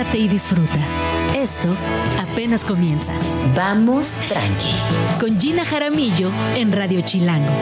relájate y disfruta. Esto apenas comienza. Vamos tranqui. Con Gina Jaramillo en Radio Chilango.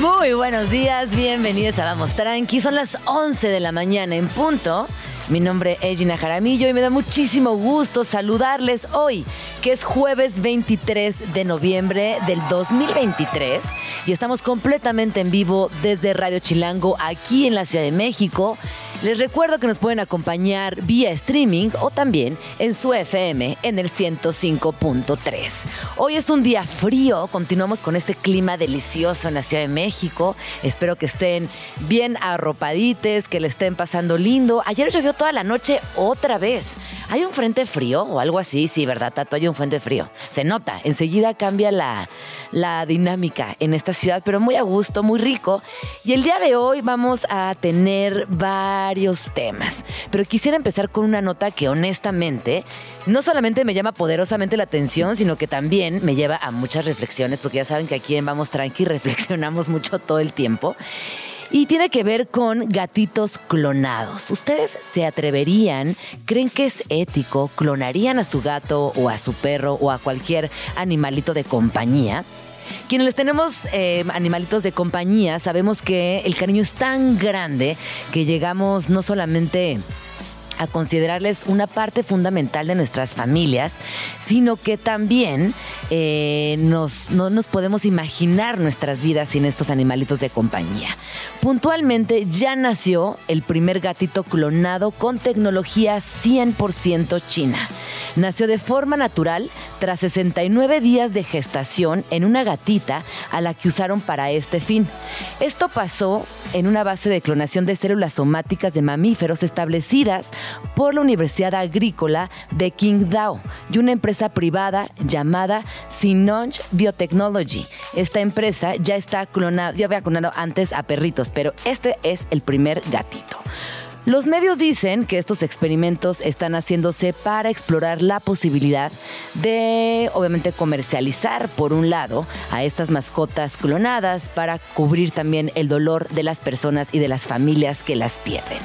Muy buenos días, bienvenidos a Vamos Tranqui. Son las 11 de la mañana en punto. Mi nombre es Gina Jaramillo y me da muchísimo gusto saludarles hoy, que es jueves 23 de noviembre del 2023 y estamos completamente en vivo desde Radio Chilango aquí en la Ciudad de México. Les recuerdo que nos pueden acompañar vía streaming o también en su FM en el 105.3. Hoy es un día frío, continuamos con este clima delicioso en la Ciudad de México. Espero que estén bien arropadites, que le estén pasando lindo. Ayer llovió toda la noche otra vez. ¿Hay un frente frío o algo así? Sí, ¿verdad, Tato? Hay un frente frío. Se nota, enseguida cambia la, la dinámica en esta ciudad, pero muy a gusto, muy rico. Y el día de hoy vamos a tener varios temas, pero quisiera empezar con una nota que honestamente no solamente me llama poderosamente la atención, sino que también me lleva a muchas reflexiones, porque ya saben que aquí en Vamos Tranqui reflexionamos mucho todo el tiempo. Y tiene que ver con gatitos clonados. ¿Ustedes se atreverían? ¿Creen que es ético? ¿Clonarían a su gato o a su perro o a cualquier animalito de compañía? Quienes les tenemos eh, animalitos de compañía, sabemos que el cariño es tan grande que llegamos no solamente a considerarles una parte fundamental de nuestras familias, sino que también eh, nos, no nos podemos imaginar nuestras vidas sin estos animalitos de compañía. Puntualmente ya nació el primer gatito clonado con tecnología 100% china. Nació de forma natural tras 69 días de gestación en una gatita a la que usaron para este fin. Esto pasó en una base de clonación de células somáticas de mamíferos establecidas por la Universidad Agrícola de Qingdao y una empresa privada llamada Sinonj Biotechnology. Esta empresa ya está clonada, ya había clonado antes a perritos, pero este es el primer gatito. Los medios dicen que estos experimentos están haciéndose para explorar la posibilidad de, obviamente, comercializar, por un lado, a estas mascotas clonadas para cubrir también el dolor de las personas y de las familias que las pierden.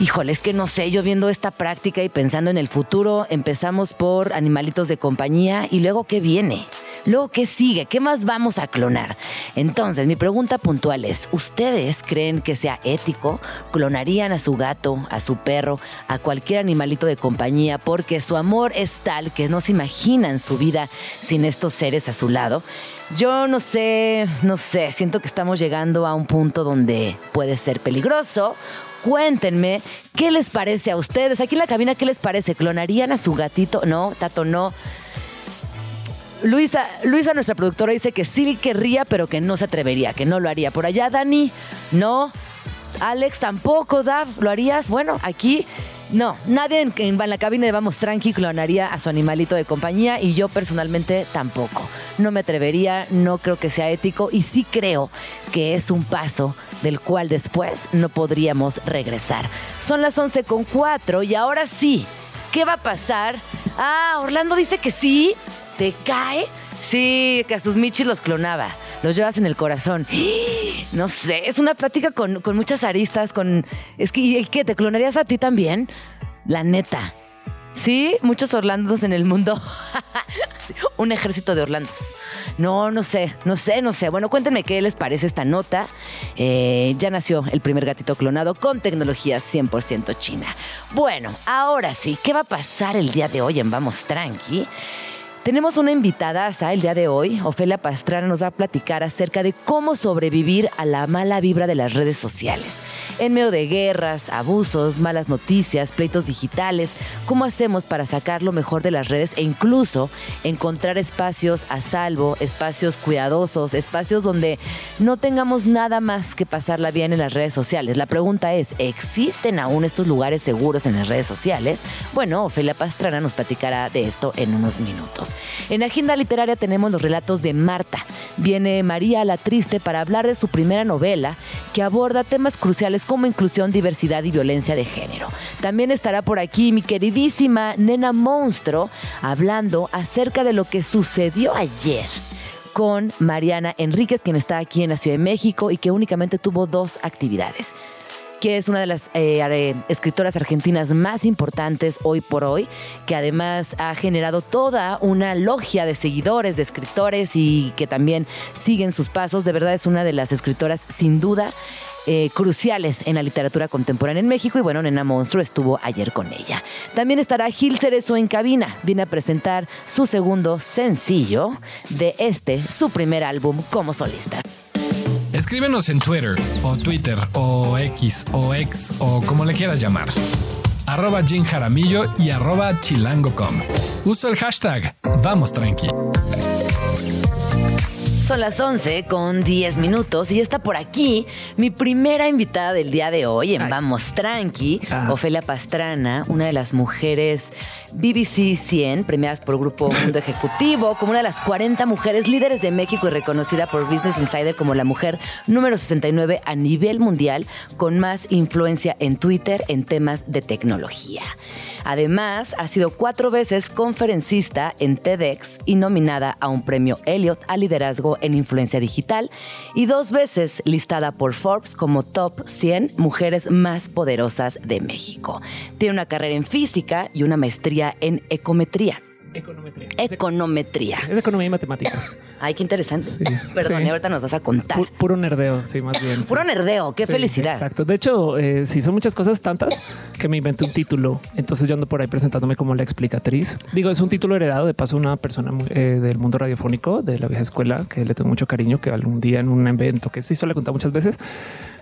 Híjole, es que no sé, yo viendo esta práctica y pensando en el futuro, empezamos por animalitos de compañía y luego qué viene. Luego, ¿qué sigue? ¿Qué más vamos a clonar? Entonces, mi pregunta puntual es, ¿ustedes creen que sea ético? ¿Clonarían a su gato, a su perro, a cualquier animalito de compañía porque su amor es tal que no se imaginan su vida sin estos seres a su lado? Yo no sé, no sé, siento que estamos llegando a un punto donde puede ser peligroso cuéntenme qué les parece a ustedes. Aquí en la cabina, ¿qué les parece? ¿Clonarían a su gatito? No, Tato, no. Luisa, Luisa, nuestra productora, dice que sí querría, pero que no se atrevería, que no lo haría. Por allá, Dani, no. Alex, tampoco, Dav, ¿lo harías? Bueno, aquí no, nadie en, en, la cabina de Vamos Tranqui clonaría a su animalito de compañía y yo personalmente tampoco. No me atrevería, no creo que sea ético y sí creo que es un paso del cual después no podríamos regresar. Son las 11 con 4 y ahora sí, ¿qué va a pasar? Ah, Orlando dice que sí. ¿Te cae? Sí, que a sus michis los clonaba. Los llevas en el corazón. No sé, es una plática con, muchas aristas, con... Es que, ¿qué? ¿Te clonarías a ti también? La neta. Sí, muchos Orlandos en el mundo. Un ejército de Orlandos. No, no sé, no sé, no sé. Bueno, cuéntenme qué les parece esta nota. Eh, ya nació el primer gatito clonado con tecnología 100% china. Bueno, ahora sí, ¿qué va a pasar el día de hoy en Vamos Tranqui? Tenemos una invitada hasta el día de hoy. Ofelia Pastrana nos va a platicar acerca de cómo sobrevivir a la mala vibra de las redes sociales en medio de guerras, abusos, malas noticias, pleitos digitales, ¿cómo hacemos para sacar lo mejor de las redes e incluso encontrar espacios a salvo, espacios cuidadosos, espacios donde no tengamos nada más que pasarla bien en las redes sociales? La pregunta es, ¿existen aún estos lugares seguros en las redes sociales? Bueno, Ofelia Pastrana nos platicará de esto en unos minutos. En Agenda Literaria tenemos los relatos de Marta. Viene María la Triste para hablar de su primera novela que aborda temas cruciales como inclusión, diversidad y violencia de género. También estará por aquí mi queridísima nena monstruo hablando acerca de lo que sucedió ayer con Mariana Enríquez, quien está aquí en la Ciudad de México y que únicamente tuvo dos actividades que es una de las eh, escritoras argentinas más importantes hoy por hoy, que además ha generado toda una logia de seguidores, de escritores y que también siguen sus pasos. De verdad es una de las escritoras sin duda eh, cruciales en la literatura contemporánea en México y bueno, Nena Monstruo estuvo ayer con ella. También estará Gil Cerezo en cabina, viene a presentar su segundo sencillo de este, su primer álbum como solista. Escríbenos en Twitter o Twitter o X o X o como le quieras llamar. Arroba Jim Jaramillo y arroba chilango.com. Uso el hashtag Vamos Tranqui. Son las 11 con 10 minutos y está por aquí mi primera invitada del día de hoy en Vamos Tranqui, Ofelia Pastrana, una de las mujeres BBC 100, premiadas por Grupo Mundo Ejecutivo, como una de las 40 mujeres líderes de México y reconocida por Business Insider como la mujer número 69 a nivel mundial con más influencia en Twitter en temas de tecnología. Además, ha sido cuatro veces conferencista en TEDx y nominada a un premio Elliot a liderazgo en influencia digital y dos veces listada por Forbes como top 100 mujeres más poderosas de México. Tiene una carrera en física y una maestría en ecometría. Econometría. Econometría. Es, economía y matemáticas. Ay, qué interesante. Perdón, y ahorita nos vas a contar. puro nerdeo, sí, más bien. Puro nerdeo, qué felicidad. Exacto. De hecho, eh, sí, son muchas cosas tantas que me inventé un título. Entonces yo ando por ahí presentándome como la explicatriz. Digo, es un título heredado de paso una persona eh, del mundo radiofónico de la vieja escuela que le tengo mucho cariño, que algún día en un evento que sí suele contar muchas veces,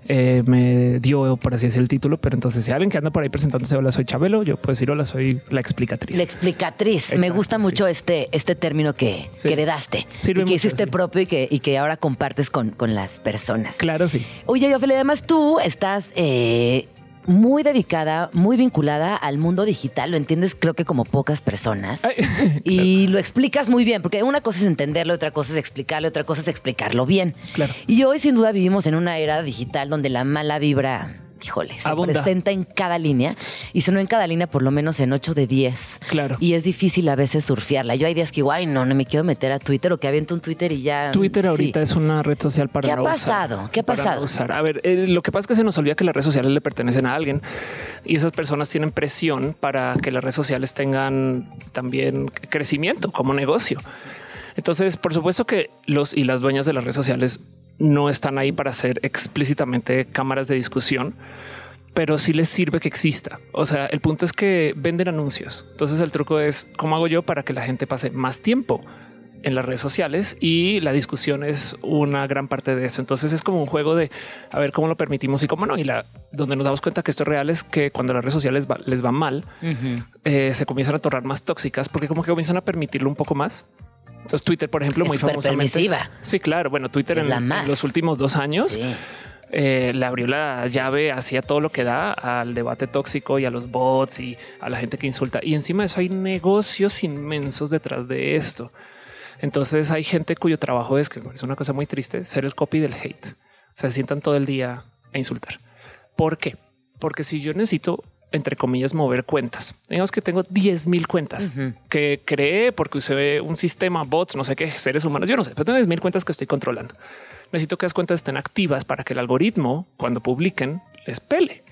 eh, me dio, por así decir, el título. Pero entonces, si alguien que anda por ahí presentándose, hola, soy Chabelo, yo puedo decir, hola, soy la explicatriz. La explicatriz. me gusta mucho este, este término que, heredaste y que hiciste propio y que, y que ahora compartes con, con las personas. Claro, sí. Oye, yo, además tú estás eh, muy dedicada, muy vinculada al mundo digital, lo entiendes creo que como pocas personas. y lo explicas muy bien, porque una cosa es entenderlo, otra cosa es explicarlo, otra cosa es explicarlo bien. Claro. Y hoy sin duda vivimos en una era digital donde la mala vibra híjole, se presenta en cada línea y si no en cada línea, por lo menos en 8 de 10. Claro. Y es difícil a veces surfearla. Yo hay días que igual no, no me quiero meter a Twitter o que aviento un Twitter y ya. Twitter ahorita es una red social para ¿Qué ha pasado? ¿Qué ha pasado? A ver, eh, lo que pasa es que se nos olvida que las redes sociales le pertenecen a alguien y esas personas tienen presión para que las redes sociales tengan también crecimiento como negocio. Entonces, por supuesto que los y las dueñas de las redes sociales no están ahí para ser explícitamente cámaras de discusión, pero sí les sirve que exista. O sea, el punto es que venden anuncios. Entonces el truco es cómo hago yo para que la gente pase más tiempo en las redes sociales y la discusión es una gran parte de eso. Entonces es como un juego de a ver cómo lo permitimos y cómo no. Y la donde nos damos cuenta que esto es real es que cuando las redes sociales les va mal, eh, se comienzan a tornar más tóxicas porque como que comienzan a permitirlo un poco más. Entonces Twitter, por ejemplo, muy famosamente. Sí, claro. Bueno, Twitter en, los últimos dos años eh, le abrió la llave hacia todo lo que da al debate tóxico y a los bots y a la gente que insulta. Y encima de eso hay negocios inmensos detrás de esto. Entonces hay gente cuyo trabajo es que es una cosa muy triste ser el copy del hate. se sientan todo el día a insultar. ¿Por qué? Porque si yo necesito entre comillas, mover cuentas. Digamos que tengo 10 mil cuentas que creé porque usé un sistema, bots, no sé qué, seres humanos, yo no sé, pero tengo 10 mil cuentas que estoy controlando. Necesito que las cuentas estén activas para que el algoritmo, cuando publiquen, les pele.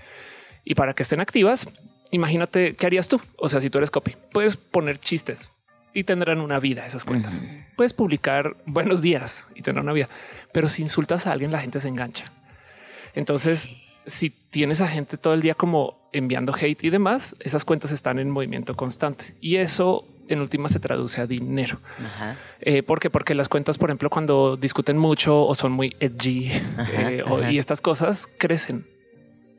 Y para que estén activas, imagínate qué harías tú. O sea, si tú eres copy, puedes poner chistes y tendrán una vida esas cuentas. Puedes publicar buenos días y tendrán una vida, pero si insultas a alguien, la gente se engancha. Entonces, si tienes a gente todo el día como enviando hate y demás, esas cuentas están en movimiento constante y eso en última se traduce a dinero. Eh, ¿Por qué? Porque las cuentas, por ejemplo, cuando discuten mucho o son muy edgy eh, y estas cosas crecen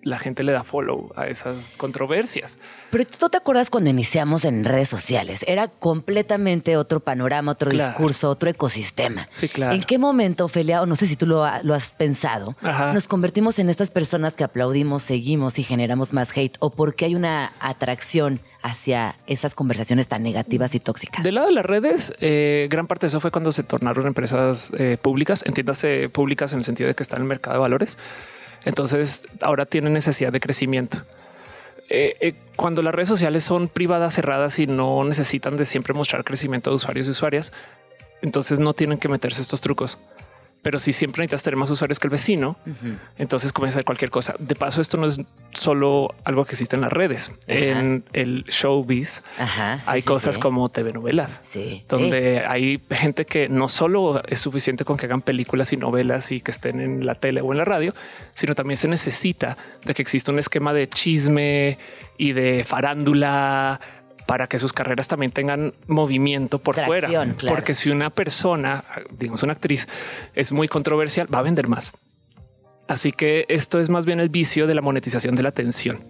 la gente le da follow a esas controversias. Pero tú te acuerdas cuando iniciamos en redes sociales, era completamente otro panorama, otro discurso, otro ecosistema. Sí, claro. ¿En qué momento, Ophelia, o no sé si tú lo, has pensado, nos convertimos en estas personas que aplaudimos, seguimos y generamos más hate? ¿O porque hay una atracción hacia esas conversaciones tan negativas y tóxicas? Del lado de las redes, eh, gran parte de eso fue cuando se tornaron empresas eh, públicas, entiéndase públicas en el sentido de que están en el mercado de valores entonces ahora tienen necesidad de crecimiento. Eh, eh, cuando las redes sociales son privadas, cerradas y no necesitan de siempre mostrar crecimiento de usuarios y usuarias, Entonces no tienen que meterse estos trucos. Pero si siempre necesitas tener más usuarios que el vecino, entonces comienza a hacer cualquier cosa. De paso, esto no es solo algo que existe en las redes. En el showbiz Ajá, sí, hay sí, cosas sí. como TV novelas, donde hay gente que no solo es suficiente con que hagan películas y novelas y que estén en la tele o en la radio, sino también se necesita de que exista un esquema de chisme y de farándula para que sus carreras también tengan movimiento por Tracción, fuera. claro. Porque si una persona, digamos una actriz, es muy controversial, va a vender más. Así que esto es más bien el vicio de la monetización de la atención.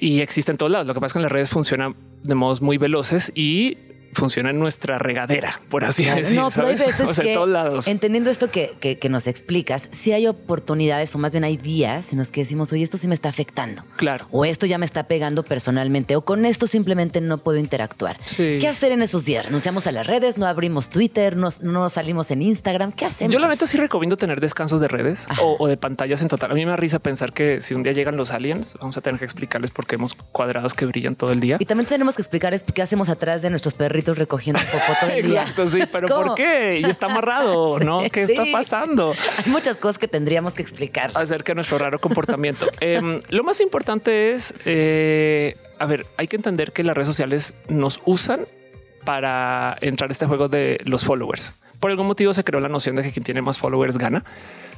Y existe en todos lados. Lo que pasa es que en las redes funciona de modos muy veloces y funciona en nuestra regadera, por así Claro, decir. no, pero hay veces O sea, que, en todos lados. entendiendo esto que, que- que nos explicas, si hay oportunidades o más bien hay días en los que decimos, oye, esto sí me está afectando. Claro. O esto ya me está pegando personalmente, o con esto simplemente no puedo interactuar. Sí. ¿Qué hacer en esos días? ¿Renunciamos a las redes? ¿No abrimos Twitter? ¿No, no salimos en Instagram? ¿Qué hacemos? Yo la neta sí recomiendo tener descansos de redes o, o de pantallas en total. A mí me da risa pensar que si un día llegan los aliens, vamos a tener que explicarles por qué hemos cuadrados que brillan todo el día. Y también tenemos que explicar es qué hacemos atrás de nuestros perritos recogiendo popó todo el día. Exacto, sí, pero ¿Cómo? ¿por qué? Y está amarrado, ¿no? ¿Qué está pasando? Hay muchas cosas que tendríamos que explicar. acerca de nuestro raro comportamiento. Em, lo más importante es, eh, a ver, hay que entender que las redes sociales nos usan para entrar a este juego de los followers. Por algún motivo se creó la noción de que quien tiene más followers gana,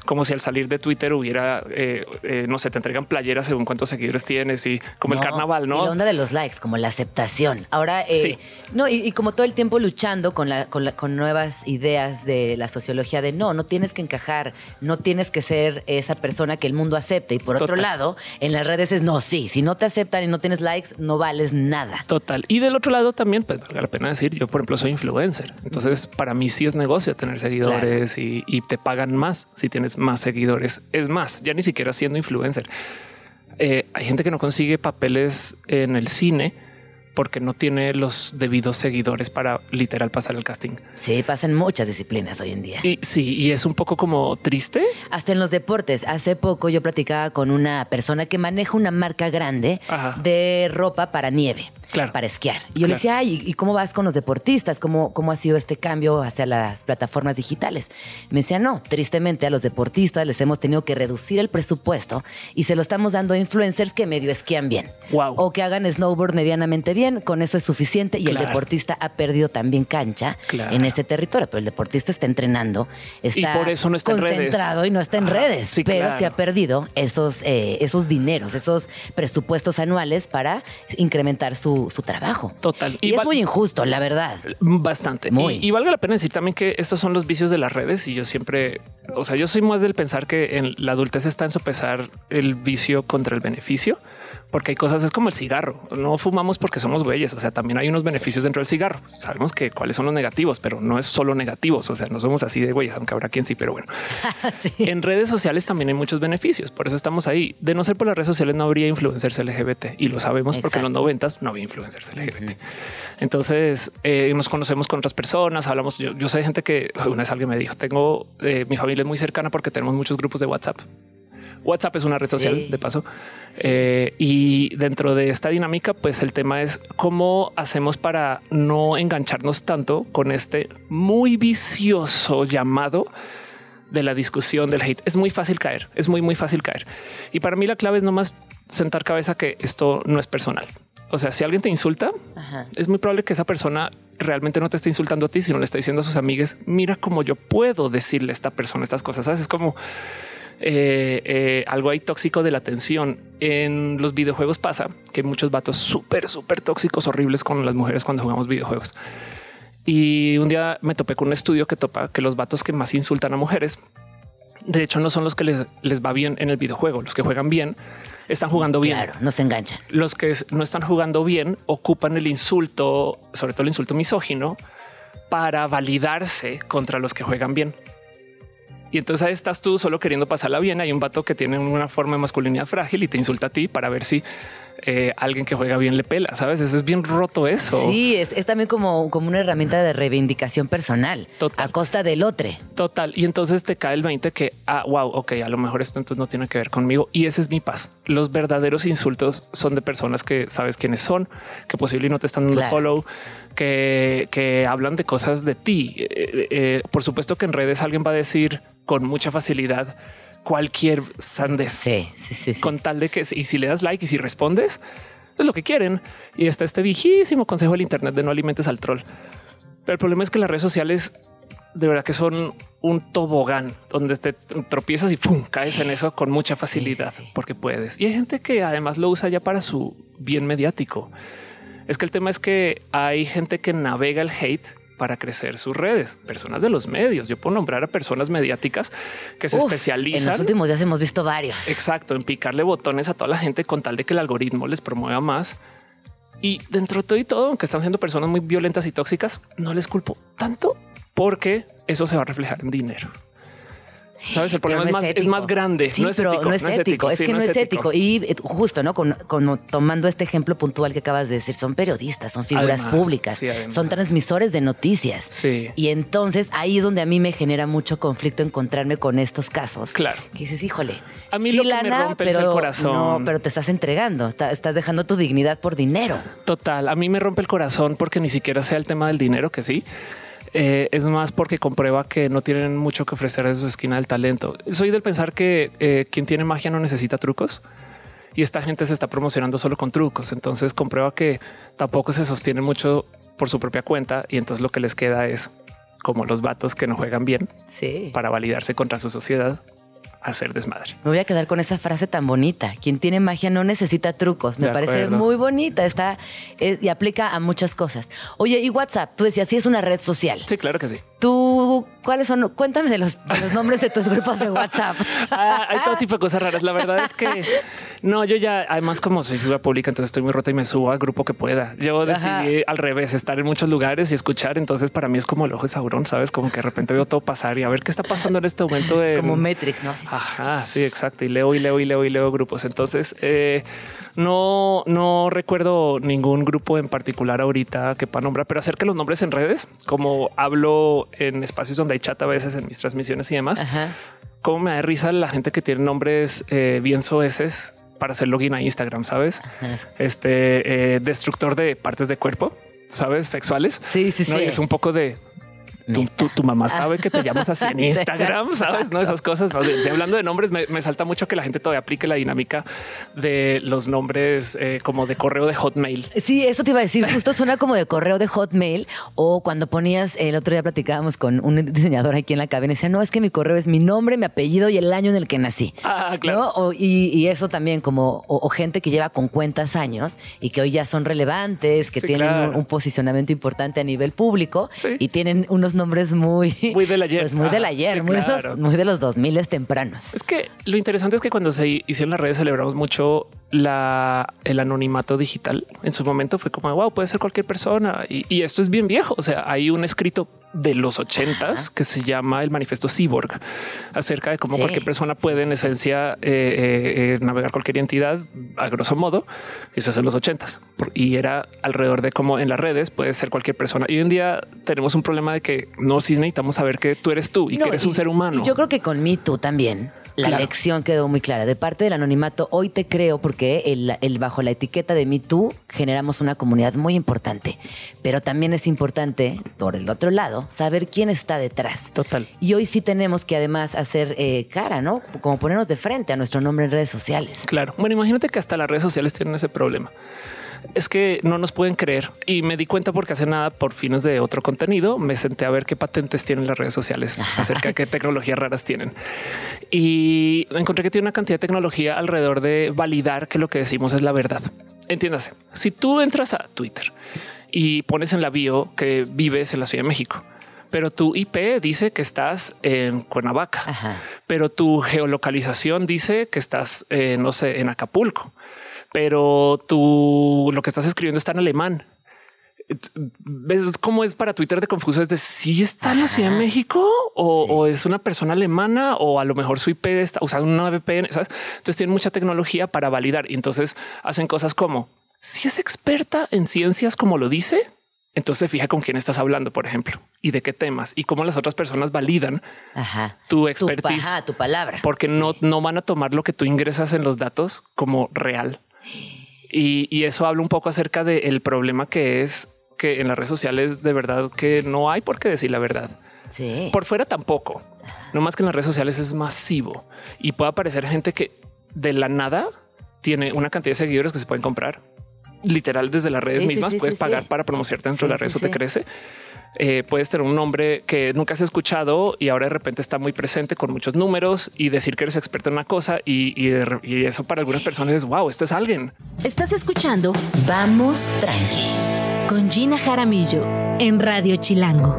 como si al salir de Twitter hubiera, eh, eh, no sé, te entregan playeras según cuántos seguidores tienes y como el carnaval, Y la ¿no? onda de los likes, como la aceptación. Ahora, eh, Sí. no, y, y como todo el tiempo luchando con, la, con, la- con nuevas ideas de la sociología de no, no tienes que encajar, no tienes que ser esa persona que el mundo acepte. Y por otro lado, en las redes es no, sí, si no te aceptan y no tienes likes, no vales nada. Total. Y del otro lado también, pues valga la pena decir, yo por ejemplo soy influencer. Entonces para mí sí es negocio tener seguidores y, y te pagan más si tienes más seguidores. Es más, ya ni siquiera siendo influencer. Eh, hay gente que no consigue papeles en el cine porque no tiene los debidos seguidores para literal pasar el casting. Sí, pasan muchas disciplinas hoy en día. Y sí, y es un poco como triste. Hasta en los deportes. Hace poco yo platicaba con una persona que maneja una marca grande Ajá. de ropa para nieve, Claro. para esquiar. Y yo Claro. le decía, ay, ¿y cómo vas con los deportistas? ¿Cómo, ¿Cómo ha sido este cambio hacia las plataformas digitales? Me decía, no, tristemente a los deportistas les hemos tenido que reducir el presupuesto y se lo estamos dando a influencers que medio esquían bien. Wow. O que hagan snowboard medianamente bien, con eso es suficiente y el deportista ha perdido también cancha en ese territorio, pero el deportista está entrenando, está por eso no está en redes. concentrado y no está en Ajá, redes, sí, pero se ha perdido esos, eh, esos dineros, esos presupuestos anuales para incrementar su, su trabajo. Total. Y, Y es muy injusto, la verdad. Bastante. Muy. Y, y valga la pena decir también que estos son los vicios de las redes y yo siempre, o sea, yo soy más del pensar que en la adultez está en sopesar el vicio contra el beneficio, porque hay cosas, es como el cigarro. No fumamos porque somos güeyes, o sea, también hay unos beneficios dentro del cigarro. Sabemos que cuáles son los negativos, pero no es solo negativos, o sea, no somos así de güeyes, aunque habrá quien sí, pero bueno. Sí. En redes sociales también hay muchos beneficios, por eso estamos ahí. De no ser por las redes sociales no habría influencers LGBT y lo sabemos porque en los noventas no había influencers LGBT. Entonces eh, nos conocemos con otras personas, hablamos. Yo, yo sé de gente que una vez alguien me dijo, tengo eh, mi familia es muy cercana porque tenemos muchos grupos de WhatsApp. WhatsApp es una red social Sí. de paso. Eh, y dentro de esta dinámica, pues el tema es cómo hacemos para no engancharnos tanto con este muy vicioso llamado de la discusión del hate. Es muy fácil caer, es muy, muy fácil caer. Y para mí la clave es nomás sentar cabeza que esto no es personal. O sea, si alguien te insulta, Ajá. es muy probable que esa persona realmente no te esté insultando a ti, sino le está diciendo a sus amigas, mira cómo yo puedo decirle a esta persona estas cosas. ¿Sabes? Es como eh, eh, algo ahí tóxico de la atención. En los videojuegos pasa que hay muchos vatos súper, súper tóxicos, horribles con las mujeres cuando jugamos videojuegos. Y un día me topé con un estudio que topa que los vatos que más insultan a mujeres, de hecho, no son los que les, les va bien en el videojuego. Los que juegan bien están jugando bien. Claro, no se enganchan. Los que no están jugando bien ocupan el insulto, sobre todo el insulto misógino, para validarse contra los que juegan bien. Y entonces ahí estás tú solo queriendo pasarla bien. Hay un vato que tiene una forma de masculinidad frágil y te insulta a ti para ver si eh, alguien que juega bien le pela, ¿sabes? Eso es bien roto eso. Sí, es, es también como, como una herramienta de reivindicación personal Total. a costa del otro. Total. Y entonces te cae el 20 que, ah, wow, ok, a lo mejor esto entonces no tiene que ver conmigo. Y ese es mi paz. Los verdaderos insultos son de personas que sabes quiénes son, que posiblemente no te están dando Claro. follow, que, que hablan de cosas de ti. Eh, eh, por supuesto que en redes alguien va a decir con mucha facilidad cualquier sandez Sí, sí, sí. sí. con tal de que y si le das like y si respondes es lo que quieren. Y está este viejísimo consejo del Internet de no alimentes al troll. Pero el problema es que las redes sociales de verdad que son un tobogán donde te tropiezas y ¡pum! caes en eso con mucha facilidad sí, sí. porque puedes. Y hay gente que además lo usa ya para su bien mediático. Es que el tema es que hay gente que navega el hate para crecer sus redes, personas de los medios. Yo puedo nombrar a personas mediáticas que se Uf, especializan En los últimos días hemos visto varios. Exacto, en picarle botones a toda la gente con tal de que el algoritmo les promueva más. Y dentro de todo y todo, aunque están siendo personas muy violentas y tóxicas, no les culpo tanto porque eso se va a reflejar en dinero. Sabes, el Pero problema no es, más, es más grande. Sí, no es pero ético. no es ético. Es sí, que no, es ético. Y justo, ¿no? Con, con- tomando este ejemplo puntual que acabas de decir, son periodistas, son figuras Además, públicas, sí, son transmisores de noticias. Sí. Y entonces ahí es donde a mí me genera mucho conflicto encontrarme con estos casos. Claro. Que dices, híjole. A mí lo que me lana, rompe es el pero corazón. No, pero te estás entregando, está- estás dejando tu dignidad por dinero. Total, a mí me rompe el corazón porque ni siquiera sea el tema del dinero, que sí. Eh, es más porque comprueba que no tienen mucho que ofrecer de su esquina del talento. Soy del pensar que eh, quien tiene magia no necesita trucos y esta gente se está promocionando solo con trucos. Entonces comprueba que tampoco se sostiene mucho por su propia cuenta y entonces lo que les queda es como los vatos que no juegan bien Sí. para validarse contra su sociedad, hacer desmadre. Me voy a quedar con esa frase tan bonita. Quien tiene magia no necesita trucos. Me De parece acuerdo. muy bonita. Está es- y aplica a muchas cosas. Oye, y WhatsApp, tú decías, sí es una red social. Sí, claro que sí. Tú, ¿cuáles son? Cuéntame de los, de los nombres de tus grupos de WhatsApp. Ah, hay todo tipo de cosas raras. La verdad es que no, yo ya, además, como soy figura pública, entonces estoy muy rota y me subo al grupo que pueda. Yo decidí al revés, estar en muchos lugares y escuchar. Entonces, para mí es como el ojo de Sauron, sabes? Como que de repente veo todo pasar y a ver qué está pasando en este momento. En... Como Matrix, ¿no? Así. Ajá, sí, exacto. Y leo y leo y leo y leo grupos. Entonces, eh, no, no recuerdo ningún grupo en particular ahorita que para nombrar, pero acerca de los nombres en redes, como hablo en espacios donde hay chat a veces en mis transmisiones y demás, Ajá. cómo me da risa la gente que tiene nombres eh, bien soeces para hacer login a Instagram, sabes? Este eh, destructor de partes de cuerpo, sabes, sexuales. Sí, sí, ¿no? sí. Y es un poco de tu, tu- tu mamá sabe que te llamas así en. Instagram, sabes? No esas cosas. Más bien, si hablando de nombres, me, me salta mucho que la gente todavía aplique la dinámica de los nombres eh, como de correo de Hotmail. Sí, eso te iba a decir. Justo suena como de correo de Hotmail o cuando ponías, el otro día platicábamos con un diseñador aquí en la cabina y decía, no, es que mi correo es mi nombre, mi apellido y el año en el que nací. Ah, claro. ¿no? O- y, y eso también como, o, o gente que lleva con cuentas años y que hoy ya son relevantes, que Sí, tienen claro. un, un posicionamiento importante a nivel público Sí. y tienen unos nombres muy... Muy del ayer. pues muy del Ajá, ayer, sí, muy, de claro. los, muy de los 2000 tempranos. Es que lo interesante es que cuando se hicieron las redes celebramos mucho la, el anonimato digital. En su momento fue como, wow, puede ser cualquier persona. Y, y esto es bien viejo. O sea, hay un escrito de los ochentas que se llama el manifiesto Cyborg acerca de cómo Sí. cualquier persona puede en esencia eh, eh, eh, navegar cualquier entidad a grosso modo. Eso es en los ochentas y era alrededor de cómo en las redes puede ser cualquier persona. Y hoy en día tenemos un problema de que no, sí necesitamos saber que tú eres tú y No, que eres un ser humano. y yo creo que con Me Too también. La Claro. lección quedó muy clara. De parte del anonimato, hoy te creo porque el, el- bajo la etiqueta de Me Too generamos una comunidad muy importante. Pero también es importante, por el otro lado, saber quién está detrás. Total. Y hoy sí tenemos que además hacer eh, cara, ¿no? Como ponernos de frente a nuestro nombre en redes sociales. Claro. Bueno, imagínate que hasta las redes sociales tienen ese problema. Es que no nos pueden creer y me di cuenta porque hace nada por fines de otro contenido me senté a ver qué patentes tienen las redes sociales acerca de qué tecnologías raras tienen y encontré que tiene una cantidad de tecnología alrededor de validar que lo que decimos es la verdad. Entiéndase, si tú entras a Twitter y pones en la bio que vives en la Ciudad de México, pero tu IP dice que estás en Cuernavaca, Ajá. pero tu geolocalización dice que estás, eh, no sé, en Acapulco, pero tú lo que estás escribiendo está en alemán. ves cómo es para Twitter de confuso es de si está en la Ciudad de México o, o, es una persona alemana o a lo mejor su IP está usando una VPN. ¿sabes? Entonces tienen mucha tecnología para validar. Y entonces hacen cosas como si es experta en ciencias como lo dice, entonces fija con quién estás hablando, por ejemplo, y de qué temas y cómo las otras personas validan tu expertise, tu, tu palabra, porque no, no van a tomar lo que tú ingresas en los datos como real. Y, y eso habla un poco acerca del problema que es que en las redes sociales de verdad que no hay por qué decir la verdad. Sí. Por fuera tampoco. No más que en las redes sociales es masivo y puede aparecer gente que de la nada tiene una cantidad de seguidores que se pueden comprar. Literal desde las redes Sí, mismas sí, puedes pagar para promocionarte dentro de la red, eso te crece. Eh, puedes tener un nombre que nunca has escuchado y ahora de repente está muy presente con muchos números y decir que eres experto en una cosa y, eso para algunas personas es wow, esto es alguien. Estás escuchando Vamos Tranqui con Gina Jaramillo en Radio Chilango.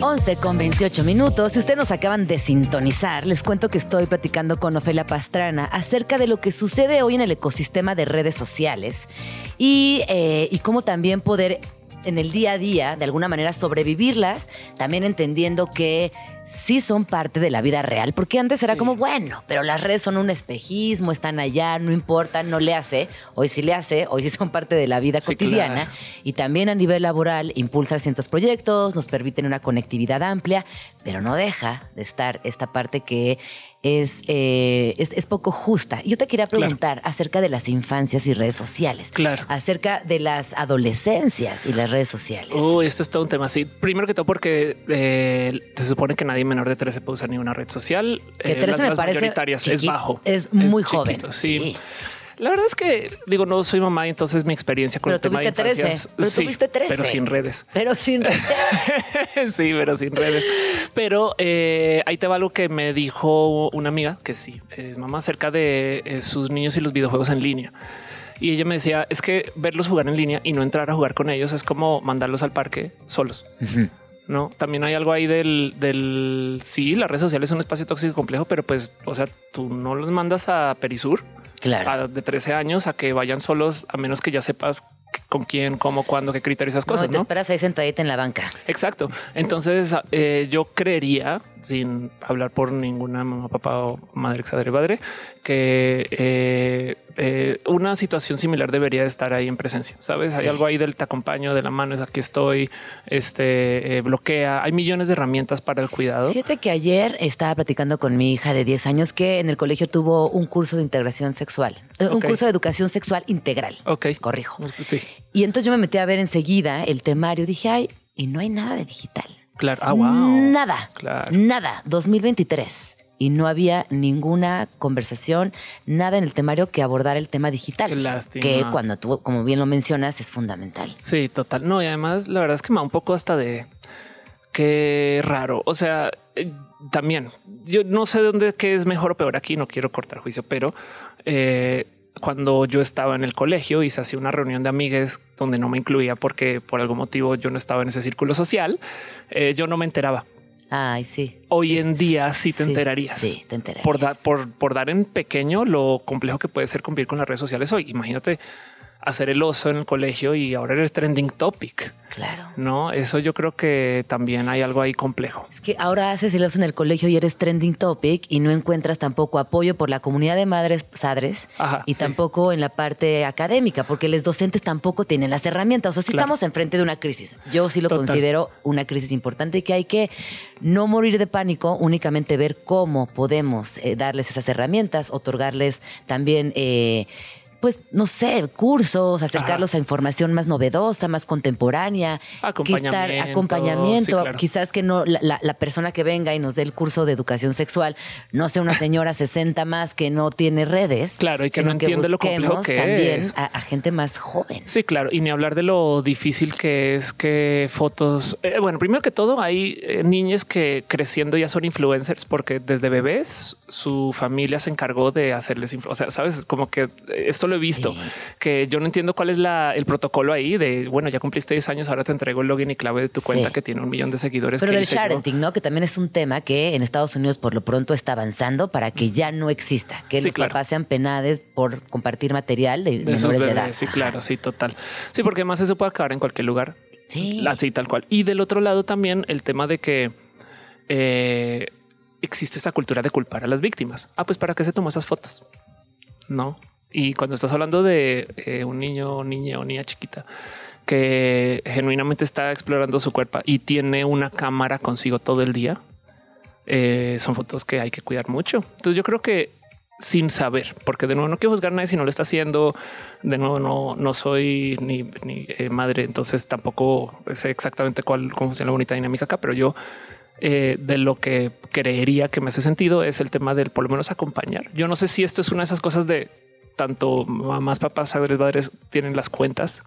11 con 28 minutos. Si ustedes nos acaban de sintonizar, les cuento que estoy platicando con Ofelia Pastrana acerca de lo que sucede hoy en el ecosistema de redes sociales y, eh, y cómo también poder en el día a día, de alguna manera, sobrevivirlas, también entendiendo que sí son parte de la vida real, porque antes era Sí. como, bueno, pero las redes son un espejismo, están allá, no importa, no le hace, hoy sí le hace, hoy sí son parte de la vida Sí, cotidiana claro. y también a nivel laboral impulsar ciertos proyectos, nos permiten una conectividad amplia, pero no deja de estar esta parte que es, eh, es, es poco justa. Yo te quería Claro. preguntar acerca de las infancias y redes sociales, Claro. acerca de las adolescencias y las redes sociales. Uy, esto es todo un tema así. Primero que todo, porque eh, se supone que nadie menor de 13 puede usar ninguna red social. que Eh, 13 las me parece mayoritarias es bajo. es muy joven, Sí. sí. La verdad es que digo, no soy mamá y entonces mi experiencia con Pero el tema de tuviste 13, infancias, pero sí, tuviste 13. pero sin redes. Pero sin sí, pero sin redes. Pero eh, ahí te va algo que me dijo una amiga que sí, es mamá acerca de eh, sus niños y los videojuegos en línea. Y ella me decía, es que verlos jugar en línea y no entrar a jugar con ellos es como mandarlos al parque solos. No, también hay algo ahí del, del sí, las redes sociales son un espacio tóxico y complejo, pero pues, o sea, tú no los mandas a Perisur Claro. a- de 13 años a que vayan solos, a menos que ya sepas con quién, cómo, cuándo, qué criterios, esas No, cosas, y te ¿no? esperas ahí sentadita en la banca. Exacto. Entonces eh, yo creería, sin hablar por ninguna mamá, papá o madre, exadre, padre, que eh, eh, una situación similar debería de estar ahí en presencia. Sabes, hay algo ahí del te acompaño, de la mano, es aquí estoy, este eh, bloquea. Hay millones de herramientas para el cuidado. Fíjate que ayer estaba platicando con mi hija de 10 años que en el colegio tuvo un curso de integración sexual, un curso de educación sexual integral. Ok. Corrijo. Sí, Y entonces yo me metí a ver enseguida el temario. Dije, ay, y no hay nada de digital. claro. Ah, wow. Nada. Claro. Nada. 2023. Y no había ninguna conversación, nada en el temario que abordara el tema digital. Qué lástima. Que cuando tú, como bien lo mencionas, es fundamental. Sí, total. No, y además la verdad es que me da un poco hasta de qué raro. O sea, eh, también yo no sé dónde qué es mejor o peor aquí. No quiero cortar juicio, pero eh, cuando yo estaba en el colegio y se hacía una reunión de amigues donde no me incluía porque por algún motivo yo no estaba en ese círculo social, eh, yo no me enteraba. Ay, sí. Hoy en día sí te Sí, enterarías. sí, te enterarías. Por, da- por, por dar en pequeño lo complejo que puede ser convivir con las redes sociales hoy. Imagínate hacer el oso en el colegio y ahora eres trending topic. Claro. No, eso yo creo que también hay algo ahí complejo. Es que ahora haces el oso en el colegio y eres trending topic y no encuentras tampoco apoyo por la comunidad de madres padres Ajá, y sí. tampoco en la parte académica, porque los docentes tampoco tienen las herramientas. O sea, sí Claro. estamos enfrente de una crisis. Yo sí lo Total. considero una crisis importante y que hay que no morir de pánico, únicamente ver cómo podemos eh, darles esas herramientas, otorgarles también... eh, pues no sé, cursos, acercarlos a información más novedosa, más contemporánea, Acompañamiento, quitar- acompañamiento, sí, claro. quizás que no la, la- persona que venga y nos dé el curso de educación sexual no sea una señora 60 más que no tiene redes. Claro, y que no entiende lo complejo que también es. A, a gente más joven. Sí, claro. Y ni hablar de lo difícil que es que fotos. eh, bueno, primero que todo, hay eh, niñas que creciendo ya son influencers porque desde bebés su familia se encargó de hacerles. O sea, sabes, como que esto lo lo he visto, Sí. que yo no entiendo cuál es la, el protocolo ahí de, bueno, ya cumpliste 10 años, ahora te entrego el login y clave de tu cuenta Sí. que tiene un millón de seguidores. Pero que yo. sharenting, ¿no? Que también es un tema que en Estados Unidos por lo pronto está avanzando para que ya no exista, que Sí, los claro. papás sean penades por compartir material de, de menores de edad. Sí, Ajá. claro, sí, total. Sí, porque además eso puede acabar en cualquier lugar. Sí. Así tal cual. Y del otro lado también el tema de que eh, existe esta cultura de culpar a las víctimas. Ah, pues para qué se tomó esas fotos, no? Y cuando estás hablando de eh, un niño, niña o niña chiquita que genuinamente está explorando su cuerpo y tiene una cámara consigo todo el día, eh, son fotos que hay que cuidar mucho. Entonces yo creo que sin saber, porque de nuevo no quiero juzgar a nadie si no lo está haciendo. De nuevo, no, no soy ni, eh, madre, entonces tampoco sé exactamente cuál cómo funciona la bonita dinámica acá, pero yo de lo que creería que me hace sentido es el tema del por lo menos acompañar. Yo no sé si esto es una de esas cosas de tanto mamás, papás, padres, padres tienen las cuentas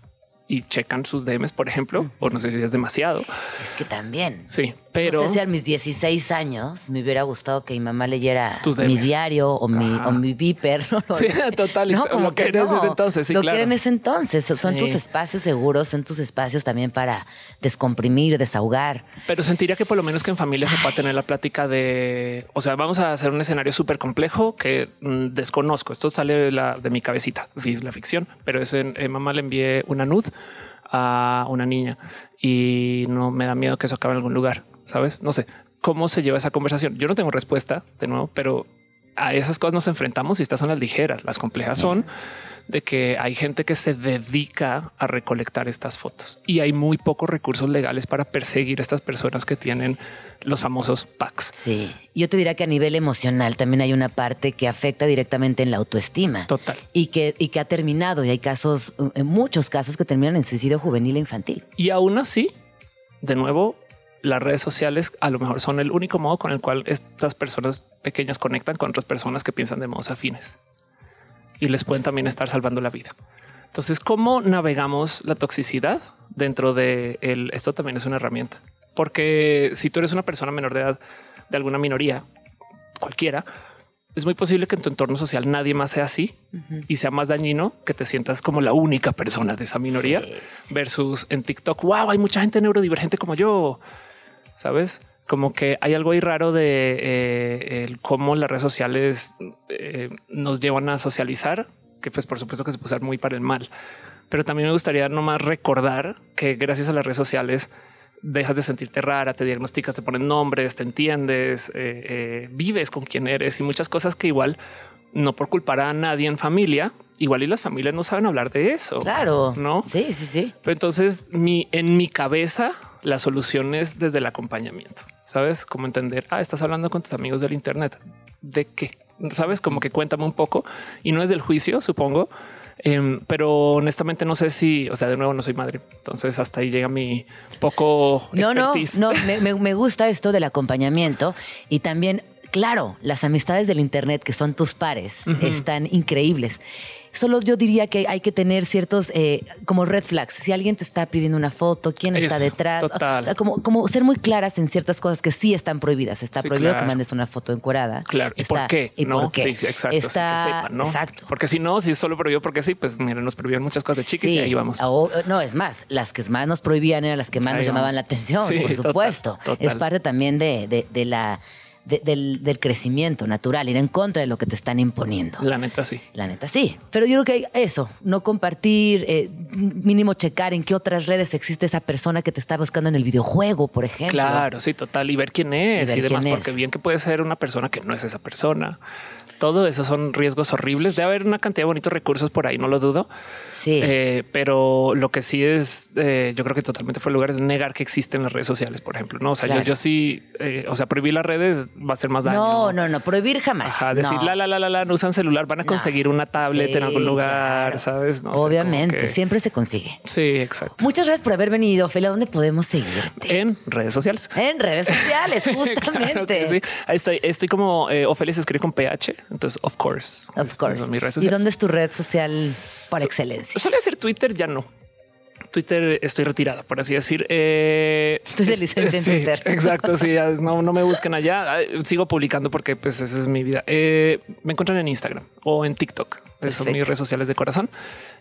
y checan sus DMs, por ejemplo, o no sé si es demasiado. Es que también. Sí, pero no sé si a mis 16 años me hubiera gustado que mi mamá leyera mi diario o mi, Ajá. o mi viper. ¿no? Sí, total, lo que eres desde entonces, sí, lo claro. que era en ese entonces. Son Sí. tus espacios seguros, son tus espacios también para descomprimir, desahogar. Pero sentiría que por lo menos que en familia se pueda tener la plática de, o sea, vamos a hacer un escenario súper complejo que mm, desconozco. Esto sale de, la, de mi cabecita, la ficción, pero es en, eh, mamá le envié una nud a una niña y no me da miedo que eso acabe en algún lugar, ¿sabes? No sé cómo se lleva esa conversación. Yo no tengo respuesta de nuevo, pero a esas cosas nos enfrentamos y estas son las ligeras. Las complejas son de que hay gente que se dedica a recolectar estas fotos y hay muy pocos recursos legales para perseguir a estas personas que tienen los famosos packs. Sí. Yo te diría que a nivel emocional también hay una parte que afecta directamente en la autoestima. Total. Y que, y que ha terminado, y hay casos, en muchos casos que terminan en suicidio juvenil e infantil. Y aún así, de nuevo, las redes sociales a lo mejor son el único modo con el cual estas personas pequeñas conectan con otras personas que piensan de modos afines y les pueden también estar salvando la vida. Entonces, ¿cómo navegamos la toxicidad dentro de el, esto también es una herramienta? Porque si tú eres una persona menor de edad de alguna minoría, cualquiera, es muy posible que en tu entorno social nadie más sea así y sea más dañino que te sientas como la única persona de esa minoría Sí, sí. versus en TikTok. Wow, hay mucha gente neurodivergente como yo. Sabes? Como que hay algo ahí raro de eh, el cómo las redes sociales eh, nos llevan a socializar, que pues por supuesto que se puede usar muy para el mal. Pero también me gustaría nomás recordar que gracias a las redes sociales dejas de sentirte rara, te diagnosticas, te ponen nombres, te entiendes, eh, vives con quien eres y muchas cosas que igual no por culpar a nadie en familia, igual y las familias no saben hablar de eso. Claro. No. Sí, sí, sí. Pero entonces mi, en mi cabeza la solución es desde el acompañamiento. Sabes cómo entender. Ah, estás hablando con tus amigos del Internet. ¿De qué? Sabes como que cuéntame un poco y no es del juicio, supongo. Em, pero honestamente no sé si, o sea, de nuevo no soy madre. Entonces hasta ahí llega mi poco No, no, expertise. no, me, me- me gusta esto del acompañamiento y también, claro, las amistades del Internet que son tus pares están increíbles. Solo yo diría que hay que tener ciertos eh, como red flags. Si alguien te está pidiendo una foto, quién está detrás. total. O sea, como, como ser muy claras en ciertas cosas que sí están prohibidas. Está Sí, prohibido claro. que mandes una foto encuerada. Claro. ¿Y Está- por qué? ¿Y ¿No? por qué? Sí, exacto. sí, Está, que sepan, ¿no? Exacto. Porque si no, si es solo prohibido porque sí, pues miren, nos prohibieron muchas cosas de chiquis y ahí vamos. O- no, es más, las que más nos prohibían eran las que más Ahí nos llamaban vamos. la atención, por total, supuesto. total. Es parte también de, de- de la, de- del, del crecimiento natural, ir en contra de lo que te están imponiendo. La neta, sí. La neta, sí. Pero yo creo que eso, no compartir, eh, mínimo checar en qué otras redes existe esa persona que te está buscando en el videojuego, por ejemplo. Claro, sí, total. Y ver quién es Y demás, porque bien que puede ser una persona que no es esa persona. Todo eso son riesgos horribles. Debe haber una cantidad de bonitos recursos por ahí, no lo dudo. Sí. Eh, pero lo que sí es, eh, yo creo que totalmente fue lugar es negar que existen las redes sociales, por ejemplo. No, o sea, Claro. yo, yo sí, eh, o sea, prohibir las redes va a ser más daño. no, no, no, prohibir jamás. Ajá, decir No. la, la, la, la, la, no usan celular, van a No. conseguir una tablet en algún lugar, claro. sabes? No sé, Obviamente, como que- siempre se consigue. Sí, exacto. Muchas gracias por haber venido, Ophelia. ¿Dónde podemos seguirte? En redes sociales. En redes sociales, justamente. Claro que sí. Ahí estoy, estoy como eh, Ofelia se escribe con PH. Entonces, of course. Of course. Mis redes ¿Y dónde es tu red social por excelencia? Suele ser Twitter, ya no. Twitter estoy retirada, por así decir. Eh, estoy de licencia en Twitter. Exacto, sí, no, me busquen allá. Sigo publicando porque pues esa es mi vida. Eh, me encuentran en Instagram o en TikTok. Son mis redes sociales de corazón.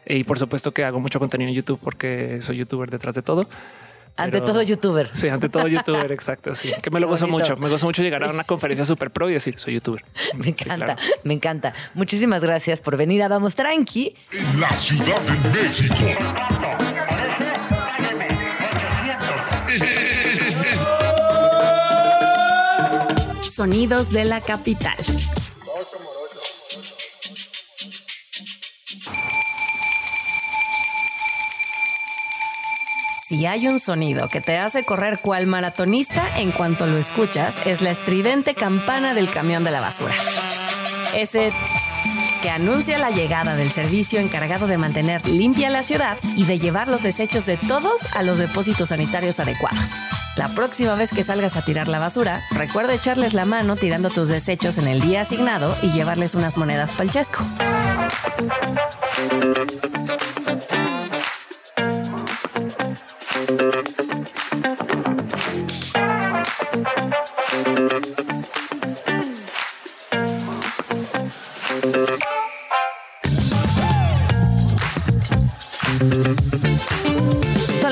Y por supuesto que hago mucho contenido en YouTube porque soy youtuber detrás de todo. Ante todo youtuber. Sí, ante todo youtuber, exacto. Sí, que me lo gozo mucho. Me gozo mucho llegar a una conferencia super pro y decir soy youtuber. Me encanta, me encanta. Muchísimas gracias por venir a Vamos Tranqui. En la Ciudad de México. Sonidos de la capital. Si hay un sonido que te hace correr cual maratonista en cuanto lo escuchas, es la estridente campana del camión de la basura. Ese que anuncia la llegada del servicio encargado de mantener limpia la ciudad y de llevar los desechos de todos a los depósitos sanitarios adecuados. La próxima vez que salgas a tirar la basura, recuerda echarles la mano tirando tus desechos en el día asignado y llevarles unas monedas palchesco. Son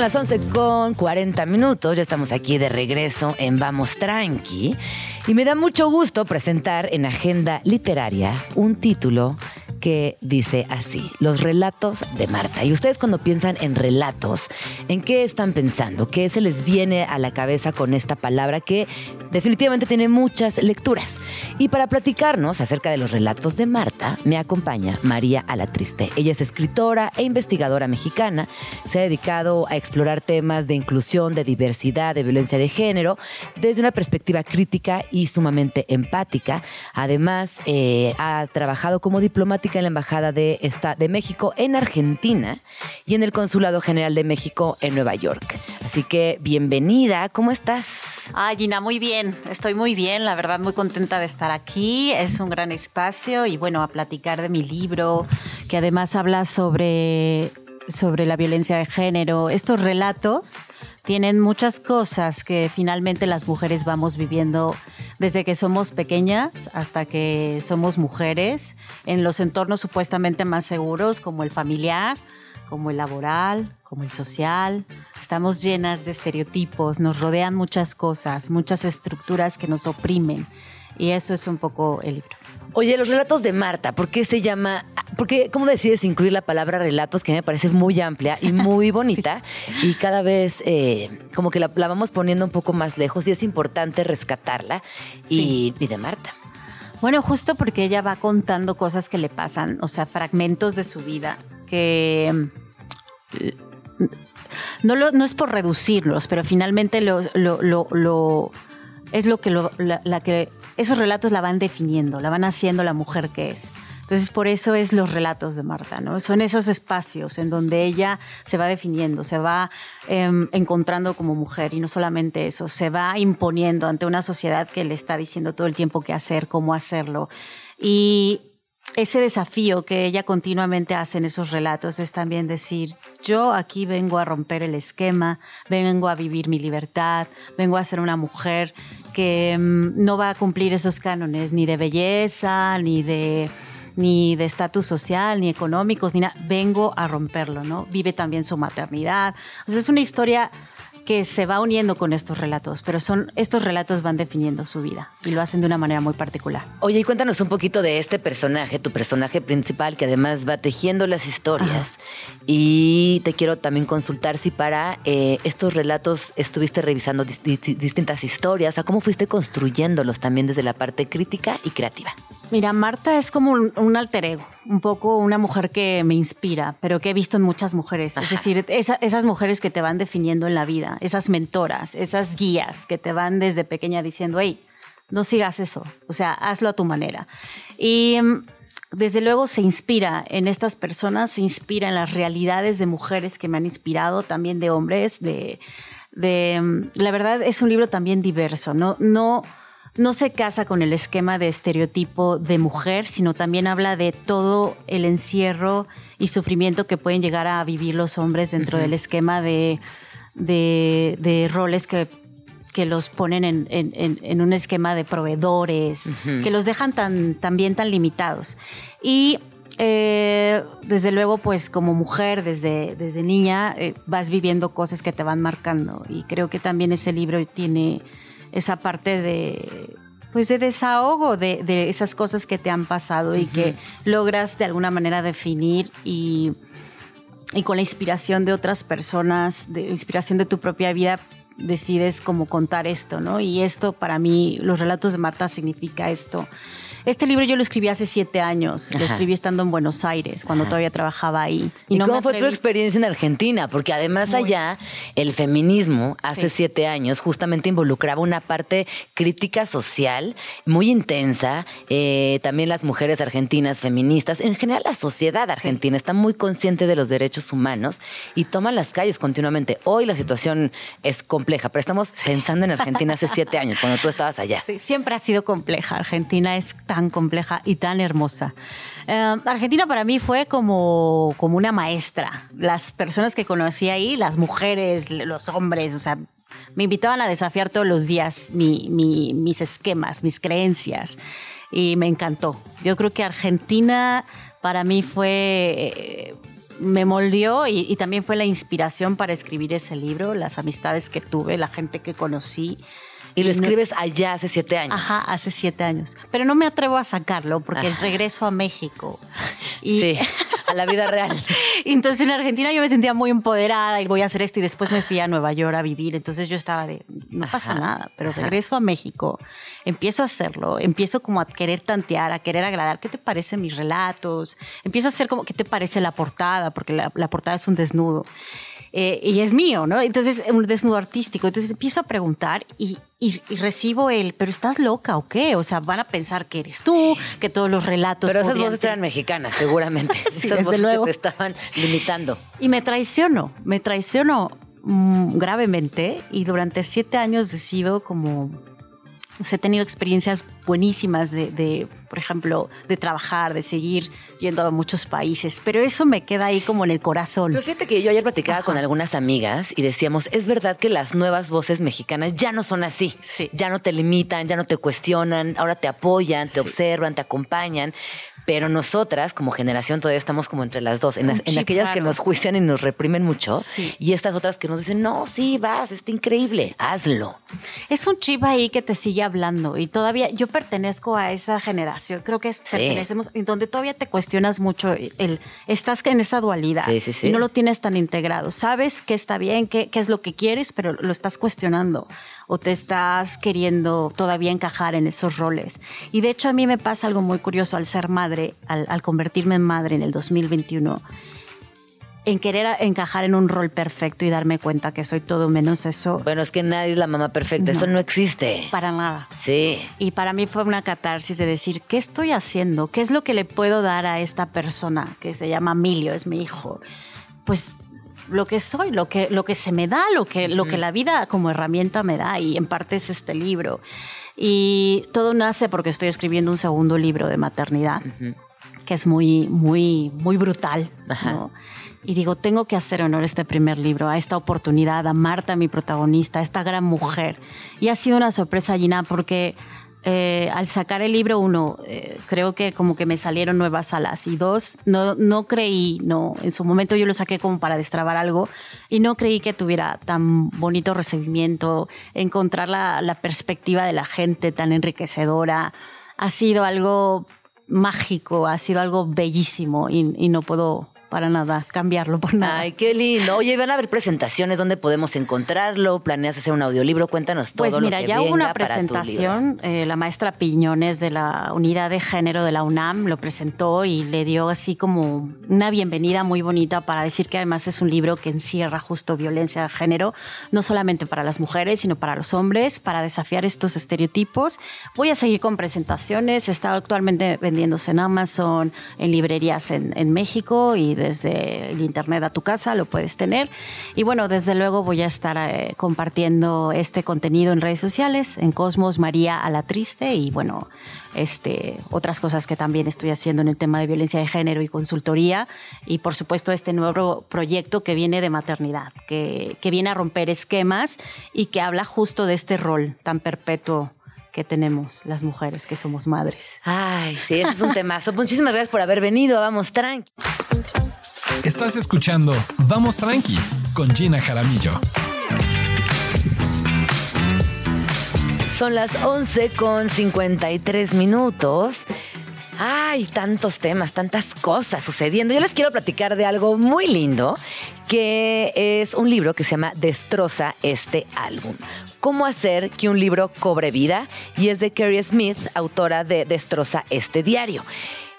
las 11 con 40 minutos, ya estamos aquí de regreso en Vamos Tranqui. Y me da mucho gusto presentar en Agenda Literaria un título que dice así, los relatos de Marta. Y ustedes cuando piensan en relatos, ¿en qué están pensando? ¿Qué se les viene a la cabeza con esta palabra que definitivamente tiene muchas lecturas? Y para platicarnos acerca de los relatos de Marta, me acompaña María Alatriste. Ella es escritora e investigadora mexicana. Se ha dedicado a explorar temas de inclusión, de diversidad, de violencia de género, desde una perspectiva crítica y sumamente empática. Además, eh, ha trabajado como diplomática en la Embajada de, de México en Argentina y en el Consulado General de México en Nueva York. Así que bienvenida, ¿cómo estás? Ay, Gina, muy bien, estoy muy bien, la verdad muy contenta de estar aquí, es un gran espacio y bueno, a platicar de mi libro, que además habla sobre, sobre la violencia de género, estos relatos tienen muchas cosas que finalmente las mujeres vamos viviendo desde que somos pequeñas hasta que somos mujeres en los entornos supuestamente más seguros como el familiar, como el laboral, como el social. Estamos llenas de estereotipos, nos rodean muchas cosas, muchas estructuras que nos oprimen. Y eso es un poco el libro. Oye, los relatos de Marta, ¿por qué se llama? Porque cómo decides incluir la palabra relatos que me parece muy amplia y muy bonita y cada vez eh, como que la, vamos poniendo un poco más lejos y es importante rescatarla y, y de Marta. Bueno, justo porque ella va contando cosas que le pasan, o sea, fragmentos de su vida que no, lo, no es por reducirlos, pero finalmente lo, lo, lo, es lo que, la, la que esos relatos la van definiendo, la van haciendo la mujer que es. Entonces, por eso es los relatos de Marta, ¿no? Son esos espacios en donde ella se va definiendo, se va em, encontrando como mujer y no solamente eso, se va imponiendo ante una sociedad que le está diciendo todo el tiempo qué hacer, cómo hacerlo. Y ese desafío que ella continuamente hace en esos relatos es también decir, yo aquí vengo a romper el esquema, vengo a vivir mi libertad, vengo a ser una mujer que mm, no va a cumplir esos cánones ni de belleza, ni de ni de estatus social, ni económicos, ni nada. Vengo a romperlo, ¿no? Vive también su maternidad. O sea, es una historia que se va uniendo con estos relatos, pero son estos relatos van definiendo su vida y lo hacen de una manera muy particular. Oye, y cuéntanos un poquito de este personaje, tu personaje principal, que además va tejiendo las historias. Y te quiero también consultar si para eh, estos relatos estuviste revisando distintas historias, o cómo fuiste construyéndolos también desde la parte crítica y creativa. Mira, Marta es como un, alter ego, un poco una mujer que me inspira, pero que he visto en muchas mujeres. Es decir, esas mujeres que te van definiendo en la vida, esas mentoras, esas guías que te van desde pequeña diciendo, hey, no sigas eso, o sea, hazlo a tu manera. Y mm, desde luego se inspira en estas personas, se inspira en las realidades de mujeres que me han inspirado, también de hombres, de, de mm, la verdad es un libro también diverso, no, no no se casa con el esquema de estereotipo de mujer, sino también habla de todo el encierro y sufrimiento que pueden llegar a vivir los hombres dentro del esquema de, de, de roles que, que los ponen en, en- en un esquema de proveedores, que los dejan tan, también tan limitados. Y eh, desde luego, pues como mujer, desde, desde niña, eh, vas viviendo cosas que te van marcando. Y creo que también ese libro tiene esa parte de pues de desahogo de, de esas cosas que te han pasado y que logras de alguna manera definir y, y con la inspiración de otras personas, de inspiración de tu propia vida, decides como contar esto, ¿no? Y esto para mí, los relatos de Marta significa esto. Este libro yo lo escribí hace siete años, lo escribí estando en Buenos Aires, cuando todavía trabajaba ahí. ¿Y, no cómo fue tu experiencia en Argentina? Porque además allá el feminismo hace Sí. siete años justamente involucraba una parte crítica social muy intensa. Eh, también las mujeres argentinas feministas, en general la sociedad argentina está muy consciente de los derechos humanos y toma las calles continuamente. Hoy la situación es compleja, pero estamos pensando en Argentina hace siete años, cuando tú estabas allá. Sí, siempre ha sido compleja. Argentina es tan compleja y tan hermosa. Eh, Argentina para mí fue como, como una maestra. Las personas que conocí ahí, las mujeres, los hombres, o sea, me invitaban a desafiar todos los días mi- mi- mis esquemas, mis creencias. Y me encantó. Yo creo que Argentina para mí fue... eh, me moldeó y también fue la inspiración para escribir ese libro, las amistades que tuve, la gente que conocí. Y lo no- escribes allá hace siete años. Ajá, hace siete años. Pero no me atrevo a sacarlo porque Ajá. regreso a México. Y, Sí, a la vida real. entonces en Argentina yo me sentía muy empoderada y voy a hacer esto y después me fui a Nueva York a vivir. Entonces yo estaba de, no pasa Ajá, nada, pero ajá. regreso a México, empiezo a hacerlo, empiezo como a querer tantear, a querer agradar. ¿Qué te parecen mis relatos? Empiezo a hacer como, ¿qué te parece la portada? Porque la, la portada es un desnudo. Eh, y es mío, ¿no? Entonces, un desnudo artístico. Entonces empiezo a preguntar y, y- y recibo el, ¿pero estás loca o qué? O sea, van a pensar que eres tú, que todos los relatos. Pero esas voces ser- eran mexicanas, seguramente. Sí, esas voces luego. que te estaban limitando. Y me traiciono, me traiciono mm, gravemente y durante siete años decido como... pues, he tenido experiencias buenísimas de, de, por ejemplo, de trabajar, de seguir yendo a muchos países, pero eso me queda ahí como en el corazón. Pero fíjate que yo ayer platicaba con algunas amigas y decíamos, es verdad que las nuevas voces mexicanas ya no son así. Sí. Ya no te limitan, ya no te cuestionan, ahora te apoyan, te Sí. observan, te acompañan. Pero nosotras, como generación, todavía estamos como entre las dos, en, las- en aquellas que nos juician y nos reprimen mucho, Sí. y estas otras que nos dicen, no, sí, vas, está increíble, hazlo. Es un chip ahí que te sigue hablando y todavía yo pertenezco a esa generación, creo que es- pertenecemos, en donde todavía te cuestionas mucho, el, estás en esa dualidad Sí, sí, sí. y no lo tienes tan integrado. Sabes que está bien, qué, qué es lo que quieres, pero lo estás cuestionando o te estás queriendo todavía encajar en esos roles. Y de hecho a mí me pasa algo muy curioso al ser madre, al, al convertirme en madre en el 2021 en querer encajar en un rol perfecto y darme cuenta que soy todo menos eso, Bueno, es que nadie es la mamá perfecta, eso no existe. para nada. Sí. Y para mí fue una catarsis de decir, ¿qué estoy haciendo? ¿Qué es lo que le puedo dar a esta persona que se llama Emilio, es mi hijo? Pues lo que soy, lo que, lo que se me da, lo que, lo que la vida como herramienta me da y en parte es este libro. Y todo nace porque estoy escribiendo un segundo libro de maternidad, que es muy, muy, muy brutal. Y digo, tengo que hacer honor a este primer libro, a esta oportunidad, a Marta, mi protagonista, a esta gran mujer. Y ha sido una sorpresa, Gina, porque eh, al sacar el libro, uno, eh, creo que como que me salieron nuevas alas. Y dos, no, no creí, no, en su momento yo lo saqué como para destrabar algo y no creí que tuviera tan bonito recibimiento, encontrar la, la perspectiva de la gente tan enriquecedora. Ha sido algo mágico, ha sido algo bellísimo y, y no puedo para nada cambiarlo por nada. Ay, qué lindo. Oye, van a haber presentaciones, ¿dónde podemos encontrarlo? ¿Planeas hacer un audiolibro? Cuéntanos todo Pues mira, lo que ya hubo una presentación, eh, la maestra Piñones de la unidad de género de la UNAM lo presentó y le dio así como una bienvenida muy bonita para decir que además es un libro que encierra justo violencia de género, no solamente para las mujeres, sino para los hombres, para desafiar estos estereotipos. Voy a seguir con presentaciones, está actualmente vendiéndose en Amazon, en librerías en, en México y desde el internet a tu casa, lo puedes tener. Y bueno, desde luego voy a estar eh, compartiendo este contenido en redes sociales, en Cosmos María a la Triste y bueno, este, otras cosas que también estoy haciendo en el tema de violencia de género y consultoría. Y por supuesto este nuevo proyecto que viene de maternidad, que, que viene a romper esquemas y que habla justo de este rol tan perpetuo que tenemos las mujeres que somos madres. Ay, sí, ese es un temazo. Muchísimas gracias por haber venido. Vamos, tranqui. Estás escuchando Vamos Tranqui con Gina Jaramillo. Son las 11 con 53 minutos. Ay, tantos temas, tantas cosas sucediendo. Yo les quiero platicar de algo muy lindo, que es un libro que se llama Destroza este álbum. Cómo hacer que un libro cobre vida y es de Carrie Smith, autora de Destroza este diario.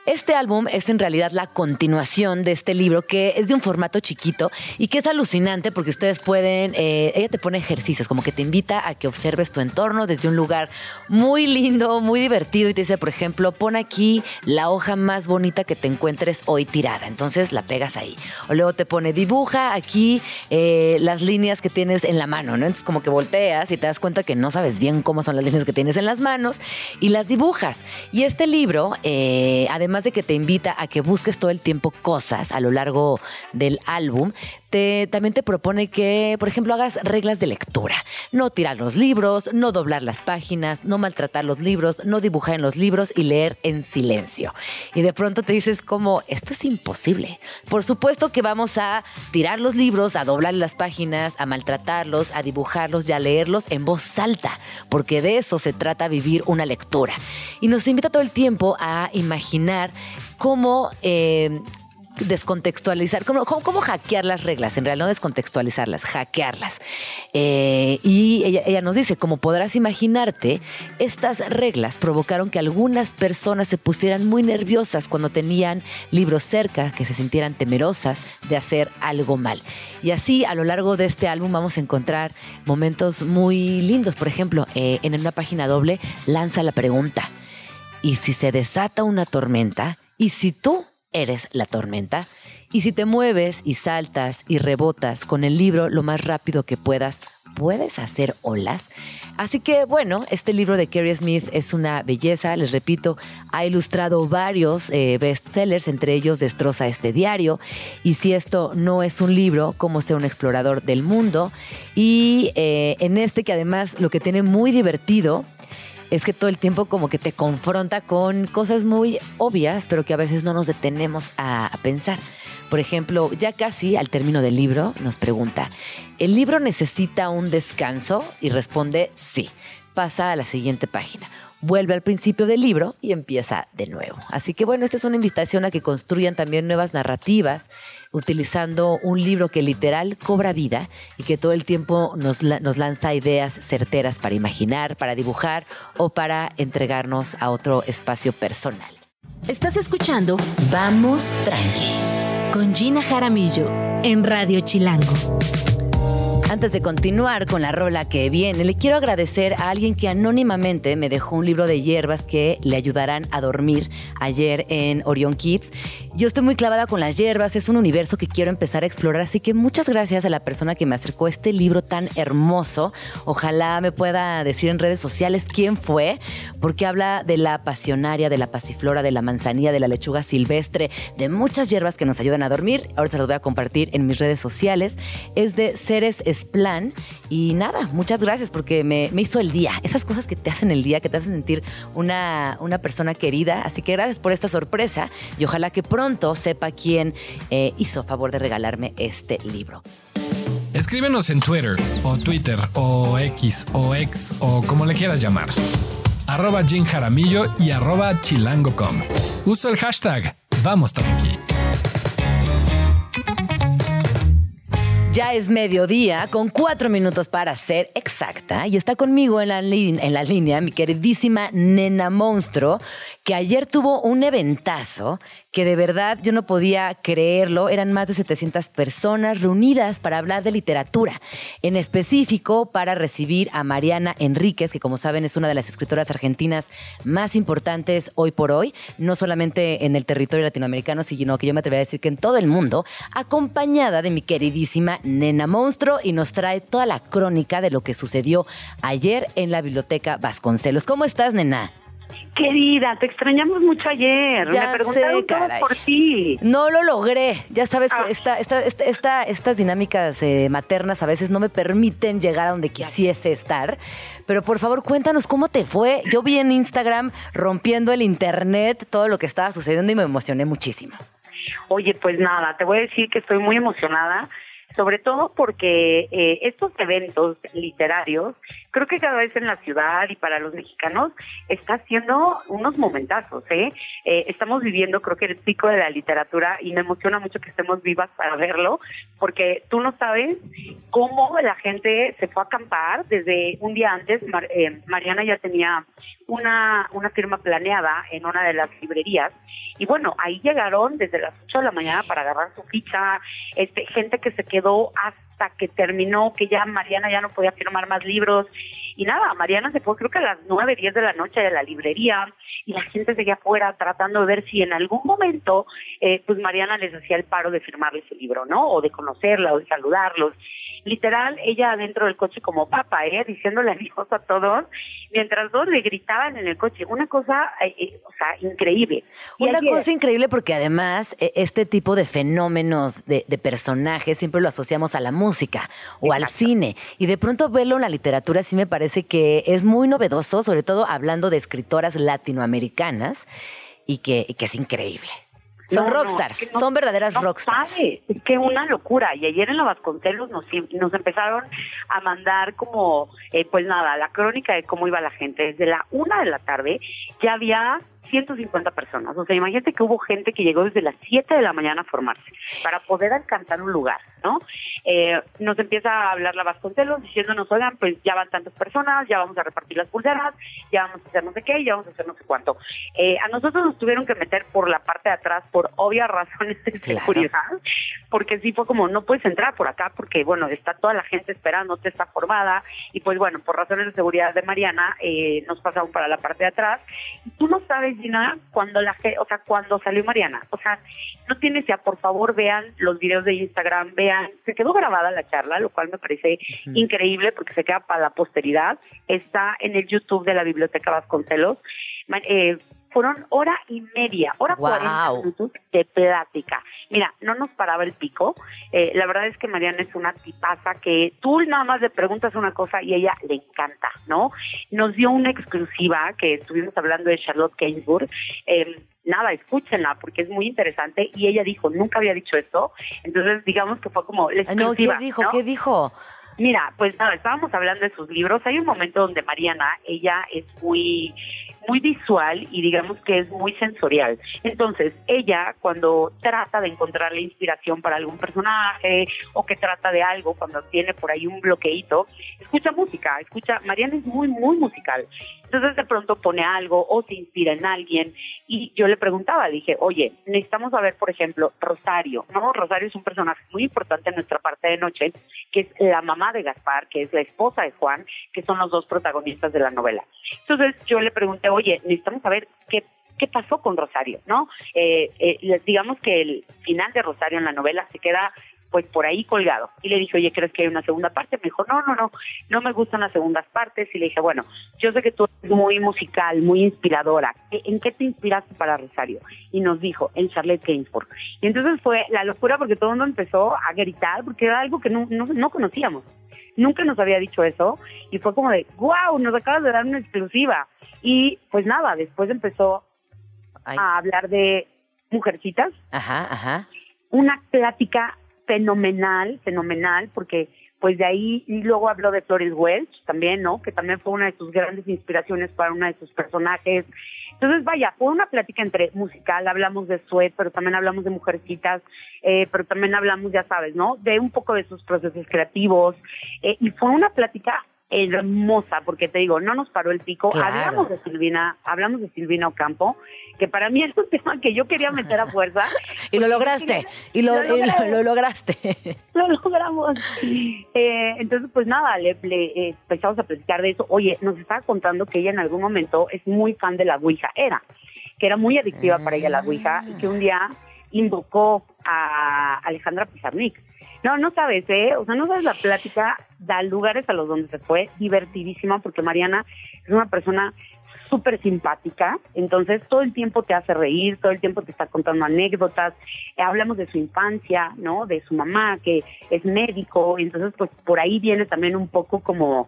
Este álbum es en realidad la continuación de este libro que es de un formato chiquito y que es alucinante porque ustedes pueden, eh, ella te pone ejercicios, como que te invita a que observes tu entorno desde un lugar muy lindo, muy divertido y te dice, por ejemplo, pon aquí la hoja más bonita que te encuentres hoy tirada, entonces la pegas ahí. O luego te pone, dibuja aquí eh, las líneas que tienes en la mano, ¿no? Entonces como que volteas y te das cuenta que no sabes bien cómo son las líneas que tienes en las manos y las dibujas. Y este libro, eh, además de que te invita a que busques todo el tiempo cosas a lo largo del álbum, también te propone que, por ejemplo, hagas reglas de lectura. No tirar los libros, no doblar las páginas, no maltratar los libros, no dibujar en los libros y leer en silencio. Y de pronto te dices como, esto es imposible. Por supuesto que vamos a tirar los libros, a doblar las páginas, a maltratarlos, a dibujarlos y a leerlos en voz alta, porque de eso se trata vivir una lectura. Y nos invita todo el tiempo a imaginar cómo... Eh, descontextualizar, cómo, hackear las reglas, en realidad no descontextualizarlas, hackearlas. Eh, y ella, ella, nos dice, como podrás imaginarte, estas reglas provocaron que algunas personas se pusieran muy nerviosas cuando tenían libros cerca, que se sintieran temerosas de hacer algo mal. Y así a lo largo de este álbum vamos a encontrar momentos muy lindos. Por ejemplo, eh, en una página doble lanza la pregunta, ¿y si se desata una tormenta? ¿Y si tú eres la tormenta? Y si te mueves y saltas y rebotas con el libro lo más rápido que puedas, ¿puedes hacer olas? Así que bueno, este libro de Carrie Smith es una belleza, les repito, ha ilustrado varios eh, bestsellers, entre ellos Destroza este diario, y si esto no es un libro, cómo ser un explorador del mundo, y eh, en este que además lo que tiene muy divertido, es que todo el tiempo como que te confronta con cosas muy obvias, pero que a veces no nos detenemos a, pensar. Por ejemplo, ya casi al término del libro nos pregunta, ¿el libro necesita un descanso? Y responde sí. Pasa a la siguiente página. Vuelve al principio del libro y empieza de nuevo. Así que bueno, esta es una invitación a que construyan también nuevas narrativas utilizando un libro que literal cobra vida y que todo el tiempo nos, nos lanza ideas certeras para imaginar, para dibujar o para entregarnos a otro espacio personal. Estás escuchando Vamos Tranqui con Gina Jaramillo en Radio Chilango. Antes de continuar con la rola que viene, le quiero agradecer a alguien que anónimamente me dejó un libro de hierbas que le ayudarán a dormir ayer en Orion Kids. Yo estoy muy clavada con las hierbas, es un universo que quiero empezar a explorar, así que muchas gracias a la persona que me acercó este libro tan hermoso. Ojalá me pueda decir en redes sociales quién fue, porque habla de la pasionaria, de la pasiflora, de la manzanilla, de la lechuga silvestre, de muchas hierbas que nos ayudan a dormir. Ahora se los voy a compartir en mis redes sociales. Es de Ceres Plan. Y nada, muchas gracias porque me, me, hizo el día. Esas cosas que te hacen el día, que te hacen sentir una, una persona querida. Así que gracias por esta sorpresa y ojalá que pronto sepa quién eh, hizo favor de regalarme este libro. Escríbenos en Twitter o Twitter o X o X o como le quieras llamar. Arroba Jim Jaramillo y arroba chilango.com. Uso el hashtag Vamos Tranqui. Ya es mediodía, con cuatro minutos para ser exacta, y está conmigo en la, en la línea mi queridísima nena monstruo, que ayer tuvo un eventazo que de verdad yo no podía creerlo. Eran más de 700 personas reunidas para hablar de literatura, en específico para recibir a Mariana Enríquez, que como saben es una de las escritoras argentinas más importantes hoy por hoy, no solamente en el territorio latinoamericano, sino que yo me atrevería a decir que en todo el mundo, acompañada de mi queridísima Nena Monstruo y nos trae toda la crónica de lo que sucedió ayer en la Biblioteca Vasconcelos. ¿Cómo estás, Nena? Querida, te extrañamos mucho ayer. Ya Me preguntaron sé, por ti. No lo logré. Ya sabes Ah. que esta, esta, esta- esta- estas dinámicas eh, maternas a veces no me permiten llegar a donde quisiese estar. Pero por favor, cuéntanos cómo te fue. Yo vi en Instagram rompiendo el internet todo lo que estaba sucediendo y me emocioné muchísimo. Oye, pues nada, te voy a decir que estoy muy emocionada, sobre todo porque eh, estos eventos literarios, creo que cada vez en la ciudad y para los mexicanos está haciendo unos momentazos, ¿eh? Eh, Estamos viviendo, creo que el pico de la literatura y me emociona mucho que estemos vivas para verlo, porque tú no sabes cómo la gente se fue a acampar desde un día antes. Eh, Mariana ya tenía una, una firma planeada en una de las librerías y bueno, ahí llegaron desde las 8 de la mañana para agarrar su ficha, este, gente que se quedó hasta que terminó, que ya Mariana ya no podía firmar más libros. Y nada, Mariana se fue creo que a las 9, 10 de la noche de la librería y la gente seguía afuera tratando de ver si en algún momento eh, pues Mariana les hacía el paro de firmarles el libro, ¿no? O de conocerla o de saludarlos. Literal, ella adentro del coche como papa, ¿eh? Diciéndole adiós a todos, mientras dos le gritaban en el coche. Una cosa, eh, eh, o sea, increíble. Y Una ayer- cosa increíble porque además e- este tipo de fenómenos de, de personajes siempre lo asociamos a la música o al cine y de pronto verlo en la literatura sí me parece que es muy novedoso, sobre todo hablando de escritoras latinoamericanas y que, y que es increíble. Son No, no, rockstars, es que no- son verdaderas rockstars. sabe, es que una locura. Y ayer en la Vasconcelos nos, nos empezaron a mandar como, eh, pues nada, la crónica de cómo iba la gente. Desde la una de la tarde ya había 150 personas. O sea, imagínate que hubo gente que llegó desde las 7 de la mañana a formarse para poder alcanzar un lugar, ¿no? Eh, nos empieza a hablar la Vasconcelos diciéndonos, oigan, pues ya van tantas personas, ya vamos a repartir las pulseras, ya vamos a hacer no sé qué, ya vamos a hacer no sé cuánto. Eh, a nosotros nos tuvieron que meter por la parte de atrás por obvias razones de Claro. seguridad, porque sí fue como, no puedes entrar por acá porque, bueno, está toda la gente esperando, te está formada, y pues bueno, por razones de seguridad de Mariana, eh, nos pasaron para la parte de atrás. Y tú no sabes, Gina, cuando la o sea, cuando salió Mariana, o sea, no tienes ya, por favor, vean los videos de Instagram, vean, se quedó grabada la charla, lo cual me parece increíble porque se queda para la posteridad, está en el YouTube de la Biblioteca Vasconcelos, eh, fueron hora y media, hora. 40 minutos de plática. Mira, no nos paraba el pico. Eh, la verdad es que Mariana es una tipaza que tú nada más le preguntas una cosa y ella le encanta, ¿no? Nos dio una exclusiva que estuvimos hablando de Charlotte Gainsbourg. Eh, nada, escúchenla porque es muy interesante y ella dijo, nunca había dicho esto. Entonces, digamos que fue como la Ay, no, exclusiva. ¿qué dijo? ¿no? ¿Qué dijo? Mira, pues nada, estábamos hablando de sus libros. Hay un momento donde Mariana, ella es muy muy visual y digamos que es muy sensorial. Entonces, ella cuando trata de encontrar la inspiración para algún personaje o que trata de algo, cuando tiene por ahí un bloqueito, escucha música, escucha, Mariana es muy, muy musical. Entonces de pronto pone algo o se inspira en alguien y yo le preguntaba, dije, oye, necesitamos saber, por ejemplo, Rosario, ¿no? Rosario es un personaje muy importante en nuestra parte de noche, que es la mamá de Gaspar, que es la esposa de Juan, que son los dos protagonistas de la novela. Entonces yo le pregunté, oye, necesitamos saber qué qué pasó con Rosario, ¿no? Eh, eh, digamos que el final de Rosario en la novela se queda pues por ahí colgado. Y le dije, oye, ¿crees que hay una segunda parte? Me dijo, no, no, no, no me gustan las segundas partes. Y le dije, bueno, yo sé que tú eres muy musical, muy inspiradora. ¿E- ¿En qué te inspiraste para Rosario? Y nos dijo, en Charlotte Gainsbourg. Y entonces fue la locura porque todo el mundo empezó a gritar porque era algo que no, no conocíamos. Nunca nos había dicho eso y fue como de, wow, nos acabas de dar una exclusiva. Y pues nada, después empezó Ay, a hablar de mujercitas, Ajá, ajá. una plática fenomenal, fenomenal, porque pues de ahí, y luego habló de Flores Welch también, ¿no? Que también fue una de sus grandes inspiraciones para una de sus personajes. Entonces, vaya, fue una plática entre musical, hablamos de Sweat, pero también hablamos de mujercitas, eh, pero también hablamos, ya sabes, ¿no? De un poco de sus procesos creativos, eh, y fue una plática hermosa, porque te digo, no nos paró el pico. Claro. Hablamos de Silvina, hablamos de Silvina Ocampo, que para mí es un tema que yo quería meter a fuerza. Y lo lograste, y lo, Lo y lo- logré. lo lograste. lo logramos. Eh, entonces, pues nada, le, le, eh, empezamos a platicar de eso. Oye, nos estaba contando que ella en algún momento es muy fan de la Ouija. Era, que era muy adictiva para ella la Ouija y que un día invocó a Alejandra Pizarnik. No, no sabes, ¿eh? O sea, no sabes la plática, da lugares a los donde se fue, divertidísima, porque Mariana es una persona súper simpática, entonces todo el tiempo te hace reír, todo el tiempo te está contando anécdotas, Eh, hablamos de su infancia, ¿no? De su mamá, que es médico, entonces pues por ahí viene también un poco como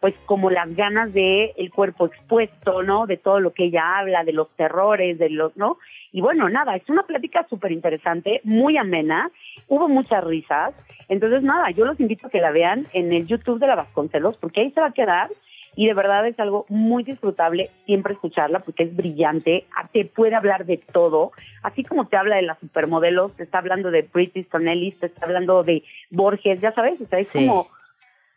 pues como las ganas de el cuerpo expuesto, ¿no? De todo lo que ella habla, de los terrores, de los, ¿no? Y bueno, nada, es una plática súper interesante, muy amena, hubo muchas risas, entonces nada, yo los invito a que la vean en el YouTube de la Vasconcelos, porque ahí se va a quedar y de verdad es algo muy disfrutable siempre escucharla porque es brillante, te puede hablar de todo, así como te habla de las supermodelos, te está hablando de Brit Easton Ellis, te está hablando de Borges, ya sabes, o sea, es Sí. como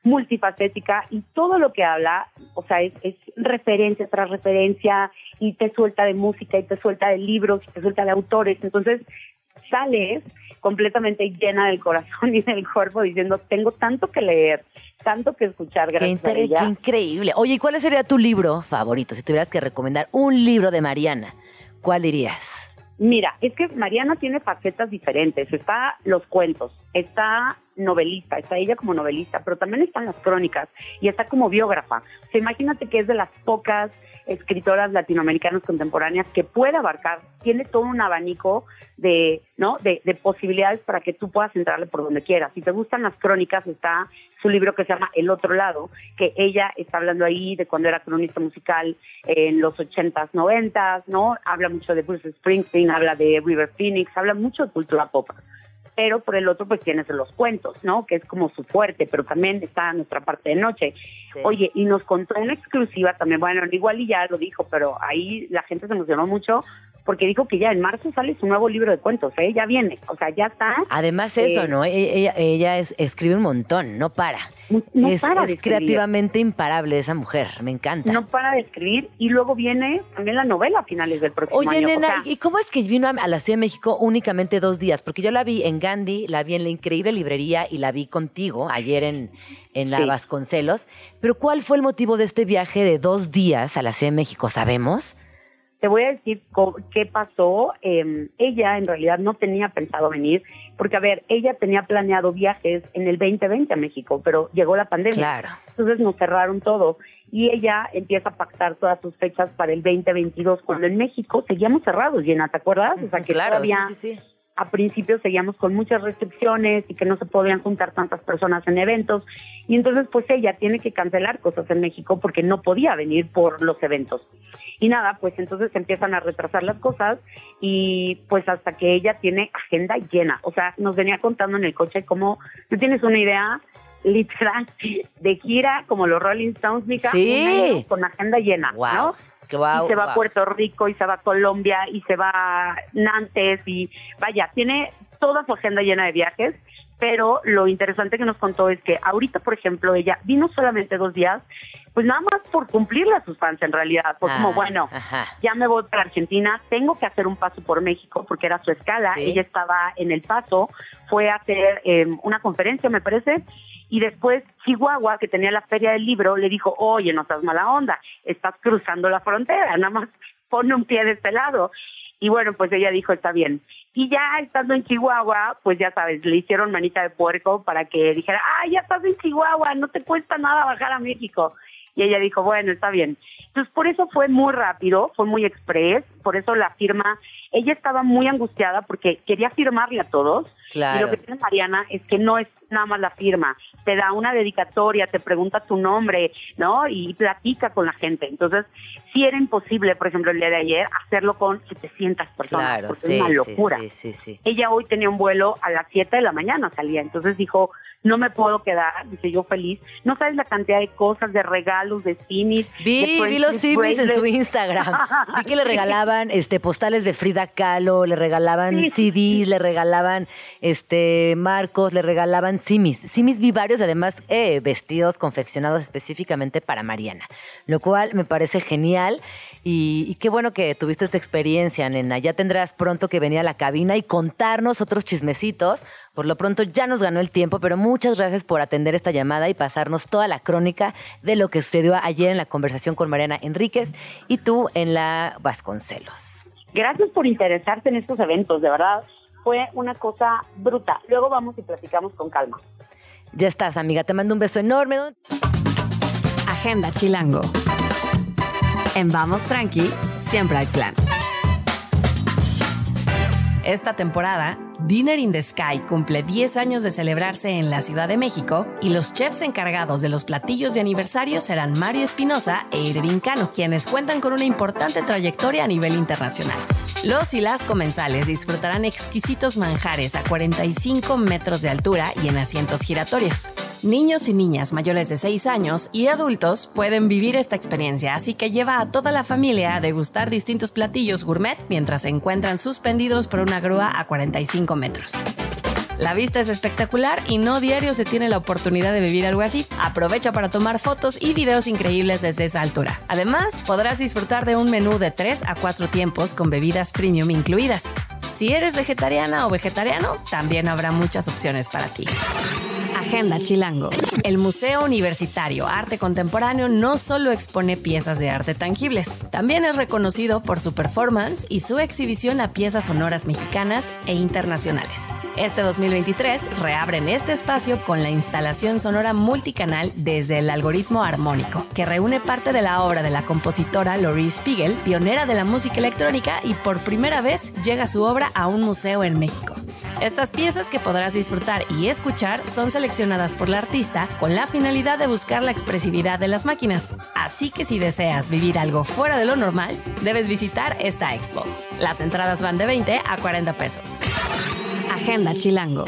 multifacética y todo lo que habla, o sea, es, es referencia tras referencia y te suelta de música y te suelta de libros y te suelta de autores, entonces sales completamente llena del corazón y del cuerpo diciendo, tengo tanto que leer, tanto que escuchar Qué, gracias a inter- ella. qué increíble. Oye, ¿y cuál sería tu libro favorito? Si tuvieras que recomendar un libro de Mariana, ¿cuál dirías? Mira, es que Mariana tiene facetas diferentes. Está los cuentos, está novelista, está ella como novelista, pero también están las crónicas y está como biógrafa. O sea, imagínate que es de las pocas escritoras latinoamericanas contemporáneas que puede abarcar, tiene todo un abanico de, ¿no? De, de posibilidades para que tú puedas entrarle por donde quieras. Si te gustan las crónicas, está su libro que se llama El Otro Lado, que ella está hablando ahí de cuando era cronista musical en los 80s, 90s, ¿no? Habla mucho de Bruce Springsteen, habla de River Phoenix, habla mucho de cultura pop. Pero por el otro, pues tienes los cuentos, ¿no? Que es como su fuerte, pero también está nuestra parte de noche. Sí. Oye, y nos contó una exclusiva también, bueno, igual y ya lo dijo, pero ahí la gente se emocionó mucho porque dijo que ya en marzo sale su nuevo libro de cuentos, ¿eh? Ya viene, o sea, ya está. Además eso, Eh, ¿no? E- Ella, ella es, escribe un montón, no para. No es para de creativamente imparable esa mujer, me encanta. No para de escribir y luego viene también la novela a finales del próximo Oye, año. o nena, sea, ¿y cómo es que vino a, a la Ciudad de México únicamente dos días? Porque yo la vi en Gandhi, la vi en la increíble librería y la vi contigo ayer en, en la Sí. Vasconcelos. Pero ¿cuál fue el motivo de este viaje de dos días a la Ciudad de México? ¿Sabemos? Te voy a decir qué pasó. Eh, ella en realidad no tenía pensado venir, porque a ver, ella tenía planeado viajes en el 2020 a México, pero llegó la pandemia. Claro. Entonces nos cerraron todo y ella empieza a pactar todas sus fechas para el 2022, cuando en México seguíamos cerrados, Llena, ¿te acuerdas? O sea que claro, todavía sí, sí, sí. A principio seguíamos con muchas restricciones y que no se podían juntar tantas personas en eventos. Y entonces pues ella tiene que cancelar cosas en México porque no podía venir por los eventos. Y nada, pues entonces empiezan a retrasar las cosas y pues hasta que ella tiene agenda llena. O sea, nos venía contando en el coche cómo tú tienes una idea literal de gira como los Rolling Stones, Mica, Sí. con agenda llena, Wow. ¿no? Y se va a Puerto Rico y se va a Colombia y se va a Nantes y vaya, tiene toda su agenda llena de viajes, pero lo interesante que nos contó es que ahorita, por ejemplo, ella vino solamente dos días, pues nada más por cumplirle a sus fans en realidad, fue como, Ah, bueno, ajá. ya me voy para Argentina, tengo que hacer un paso por México porque era su escala, Sí. ella estaba en El Paso, fue a hacer eh, una conferencia, me parece, y después Chihuahua, que tenía la feria del libro, le dijo, oye, no estás mala onda, estás cruzando la frontera, nada más pone un pie de este lado. Y bueno, pues ella dijo, está bien. Y ya estando en Chihuahua, pues ya sabes, le hicieron manita de puerco para que dijera, ah, ya estás en Chihuahua, no te cuesta nada bajar a México. Y ella dijo, bueno, está bien. Entonces, por eso fue muy rápido, fue muy express, por eso la firma, ella estaba muy angustiada porque quería firmarle a todos. Y Claro. lo que tiene Mariana es que no es nada más la firma, te da una dedicatoria, te pregunta tu nombre, ¿no? Y platica con la gente. Entonces, sí era imposible, por ejemplo, el día de ayer, hacerlo con 700 personas, Claro, porque sí, es una locura. sí, sí, sí. Ella hoy tenía un vuelo a las 7 de la mañana, salía. Entonces dijo, no me puedo quedar, dice yo feliz. No sabes la cantidad de cosas, de regalos, de simis. Vi, de vi los simis en su. Instagram. Vi que le regalaba regalaban este postales de Frida Kahlo, le regalaban Sí. CDs, le regalaban este marcos, le regalaban simis. Simis vi varios, además eh, vestidos confeccionados específicamente para Mariana, lo cual me parece genial. Y, y qué bueno que tuviste esta experiencia, nena. Ya tendrás pronto que venir a la cabina y contarnos otros chismecitos. Por lo pronto ya nos ganó el tiempo, pero muchas gracias por atender esta llamada y pasarnos toda la crónica de lo que sucedió ayer en la conversación con Mariana Enríquez y tú en la Vasconcelos. Gracias por interesarte en estos eventos, de verdad. Fue una cosa bruta. Luego vamos y platicamos con calma. Ya estás, amiga. Te mando un beso enorme. Agenda Chilango. En Vamos Tranqui, siempre hay plan. Esta temporada, Dinner in the Sky cumple 10 años de celebrarse en la Ciudad de México y los chefs encargados de los platillos de aniversario serán Mario Espinosa e Irving Cano, quienes cuentan con una importante trayectoria a nivel internacional. Los y las comensales disfrutarán exquisitos manjares a 45 metros de altura y en asientos giratorios. Niños y niñas mayores de 6 años y adultos pueden vivir esta experiencia, así que lleva a toda la familia a degustar distintos platillos gourmet mientras se encuentran suspendidos por una grúa a 45 metros. La vista es espectacular y no diario se tiene la oportunidad de vivir algo así. Aprovecha para tomar fotos y videos increíbles desde esa altura. Además, podrás disfrutar de un menú de 3 a 4 tiempos con bebidas premium incluidas. Si eres vegetariana o vegetariano, también habrá muchas opciones para ti. Agenda Chilango. El Museo Universitario Arte Contemporáneo no solo expone piezas de arte tangibles, también es reconocido por su performance y su exhibición a piezas sonoras mexicanas e internacionales. Este 2023 reabren este espacio con la instalación sonora multicanal desde el algoritmo armónico, que reúne parte de la obra de la compositora Laurie Spiegel, pionera de la música electrónica y por primera vez llega su obra a un museo en México. Estas piezas que podrás disfrutar y escuchar son seleccionadas por la artista con la finalidad de buscar la expresividad de las máquinas. Así que si deseas vivir algo fuera de lo normal, debes visitar esta expo. Las entradas van de 20 a 40 pesos. Agenda Chilango.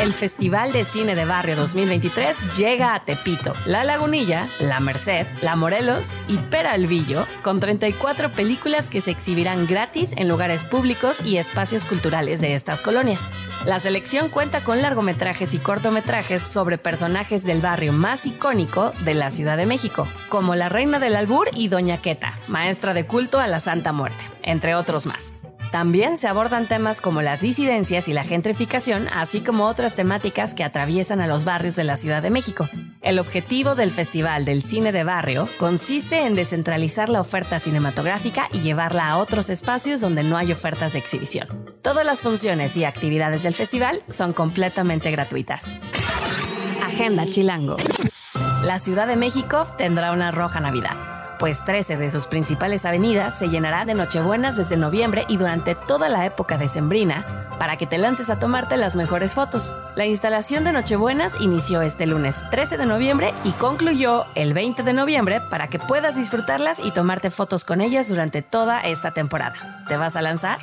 El Festival de Cine de Barrio 2023 llega a Tepito, La Lagunilla, La Merced, La Morelos y Peralvillo, con 34 películas que se exhibirán gratis en lugares públicos y espacios culturales de estas colonias. La selección cuenta con largometrajes y cortometrajes sobre personajes del barrio más icónico de la Ciudad de México, como la Reina del Albur y Doña Queta, maestra de culto a la Santa Muerte, entre otros más. También se abordan temas como las disidencias y la gentrificación, así como otras temáticas que atraviesan a los barrios de la Ciudad de México. El objetivo del Festival del Cine de Barrio consiste en descentralizar la oferta cinematográfica y llevarla a otros espacios donde no hay ofertas de exhibición. Todas las funciones y actividades del festival son completamente gratuitas. Agenda Chilango. La Ciudad de México tendrá una roja Navidad pues 13 de sus principales avenidas se llenará de Nochebuenas desde noviembre y durante toda la época decembrina para que te lances a tomarte las mejores fotos. La instalación de Nochebuenas inició este lunes 13 de noviembre y concluyó el 20 de noviembre para que puedas disfrutarlas y tomarte fotos con ellas durante toda esta temporada. ¿Te vas a lanzar?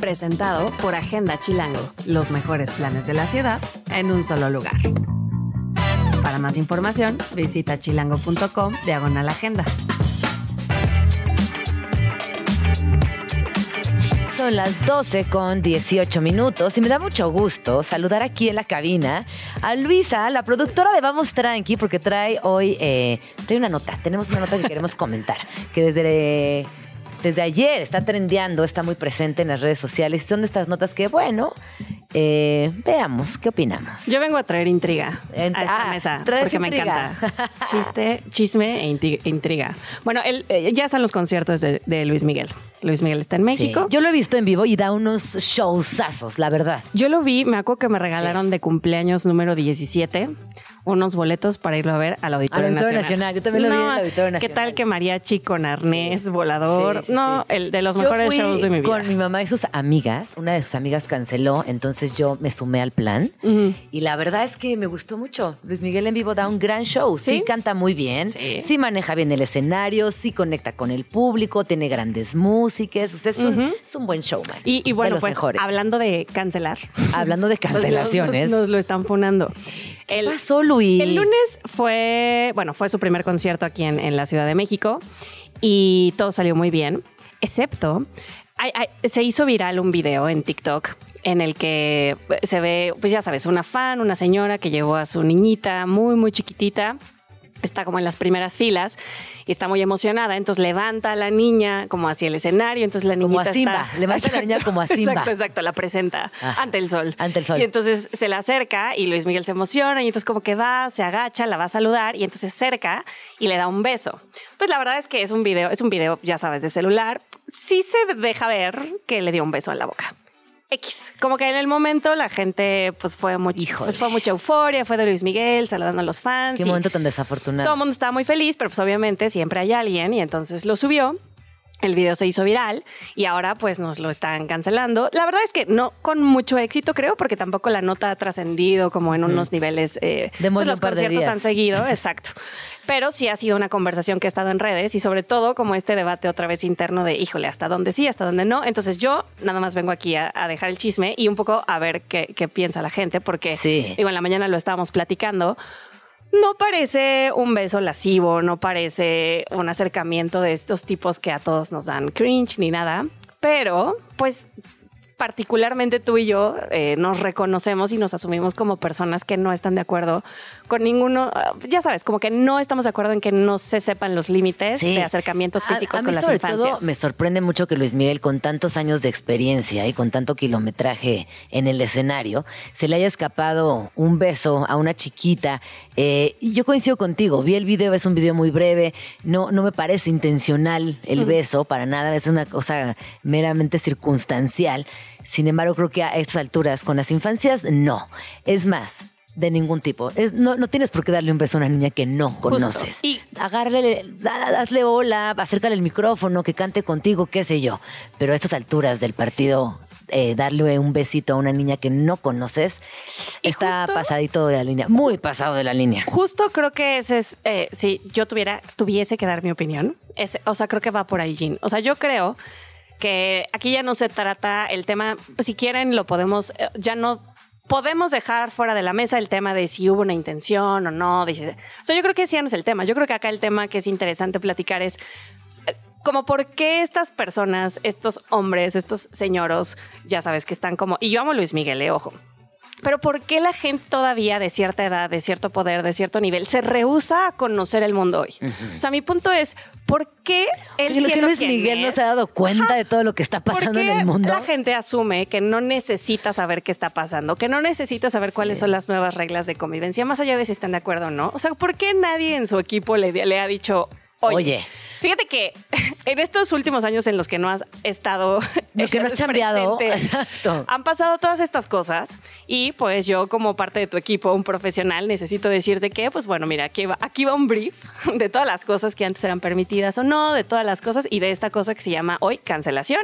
Presentado por Agenda Chilango, los mejores planes de la ciudad en un solo lugar. Para más información, visita chilango.com diagonal agenda. Son las 12 con 18 minutos y me da mucho gusto saludar aquí en la cabina a Luisa, la productora de Vamos Tranqui, porque trae hoy eh, trae una nota. Tenemos una nota que queremos comentar, que desde, desde ayer está trendeando, está muy presente en las redes sociales. Son estas notas que, bueno, eh, veamos, ¿qué opinamos? Yo vengo a traer intriga a esta ah, mesa porque me intriga. encanta. Chiste, chisme e intriga. Bueno, él, eh, ya están los conciertos de, de Luis Miguel. Luis Miguel está en México. Sí. Yo lo he visto en vivo y da unos showzazos, la verdad. Yo lo vi, me acuerdo que me regalaron de cumpleaños número 17 unos boletos para irlo a ver al Auditorio, Al Auditorio Nacional. Nacional, yo también lo vi en el Auditorio ¿Qué Nacional. tal que mariachi con arnés, volador? Sí, no, el de los Yo mejores fui shows de mi vida. Con mi mamá y sus amigas, una de sus amigas canceló, entonces yo me sumé al plan. Y la verdad es que me gustó mucho. Luis Miguel en vivo da un gran show. Sí, ¿Sí? canta muy bien. Sí. Sí. maneja bien el escenario, sí conecta con el público, tiene grandes músicas. O sea, es, un, Ujú. es un buen showman. Y, y de bueno, los pues mejores. hablando de cancelar. Hablando de cancelaciones. Nos, nos lo están funando. ¿Qué El, pasó, Luis? el lunes fue, bueno, fue su primer concierto aquí en, en la Ciudad de México. y todo salió muy bien, excepto se hizo viral un video en TikTok en el que se ve, pues ya sabes, una fan, una señora que llevó a su niñita muy, muy chiquitita. Está como en las primeras filas y está muy emocionada. Entonces levanta a la niña como hacia el escenario. Entonces la Como niñita a Simba. está- Levanta a la niña como a Simba. Exacto, exacto. La presenta Ajá. ante el sol. Ante el sol. Y entonces se le acerca y Luis Miguel se emociona y entonces como que va, se agacha, la va a saludar y entonces se acerca y le da un beso. Pues la verdad es que es un video, es un video, ya sabes, de celular. Sí se deja ver que le dio un beso en la boca. X. Como que en el momento la gente pues fue, mucho, pues fue mucha euforia, fue de Luis Miguel saludando a los fans. Qué y momento tan desafortunado. todo el mundo estaba muy feliz, pero pues obviamente siempre hay alguien y entonces lo subió. El video se hizo viral y ahora pues nos lo están cancelando. La verdad es que no con mucho éxito creo porque tampoco la nota ha trascendido como en unos niveles... Eh, pues, los conciertos han seguido, exacto. Pero sí ha sido una conversación que ha estado en redes y sobre todo como este debate otra vez interno de, híjole, hasta dónde sí, hasta dónde no. Entonces yo nada más vengo aquí a, a dejar el chisme y un poco a ver qué, qué piensa la gente porque Sí. digo, en la mañana lo estábamos platicando. No parece un beso lascivo, no parece un acercamiento de estos tipos que a todos nos dan cringe ni nada, pero pues particularmente tú y yo eh, nos reconocemos y nos asumimos como personas que no están de acuerdo con ninguno, ah, ya sabes, como que no estamos de acuerdo en que no se sepan los límites Sí. de acercamientos A- físicos a mí con las sobre infancias. todo me sorprende mucho que Luis Miguel, con tantos años de experiencia y con tanto kilometraje en el escenario, se le haya escapado un beso a una chiquita. Eh, y yo coincido contigo, vi el video, es un video muy breve, no, no me parece intencional el beso para nada, es una cosa meramente circunstancial. Sin embargo, creo que a estas alturas, con las infancias, no. Es más, de ningún tipo. Es- no, no tienes por qué darle un beso a una niña que no conoces. Y- Agárrale, hazle hola, acércale el micrófono, que cante contigo, qué sé yo. Pero a estas alturas del partido, eh, darle un besito a una niña que no conoces, está justo- pasadito de la línea, muy pasado de la línea. Justo creo que ese es, eh, si yo tuviera, tuviese que dar mi opinión, ese- o sea, creo que va por ahí, Jean. O sea, yo creo que aquí ya no se trata el tema, pues, si quieren lo podemos, eh, ya no podemos dejar fuera de la mesa el tema de si hubo una intención o no. dice- o sea, yo creo que ese ya no es el tema. Yo creo que acá el tema que es interesante platicar es eh, como por qué estas personas, estos hombres, estos señoros, ya sabes que están como, y yo amo Luis Miguel, eh, ojo, pero ¿por qué la gente todavía de cierta edad, de cierto poder, de cierto nivel, se rehúsa a conocer el mundo hoy? O sea, mi punto es, ¿por qué él que Luis quien Miguel no se ha dado cuenta de todo lo que está ¿por pasando en el mundo. La gente asume que no necesita saber qué está pasando, que no necesita saber cuáles son las nuevas reglas de convivencia, más allá de si están de acuerdo o no. O sea, ¿por qué nadie en su equipo le, le ha dicho, oye, Oye. fíjate que en estos últimos años en los que no has estado, Lo que no has chambeado, exacto. han pasado todas estas cosas y pues yo como parte de tu equipo, un profesional, necesito decirte que, pues bueno, mira, aquí va, aquí va un brief de todas las cosas que antes eran permitidas o no, de todas las cosas y de esta cosa que se llama hoy cancelación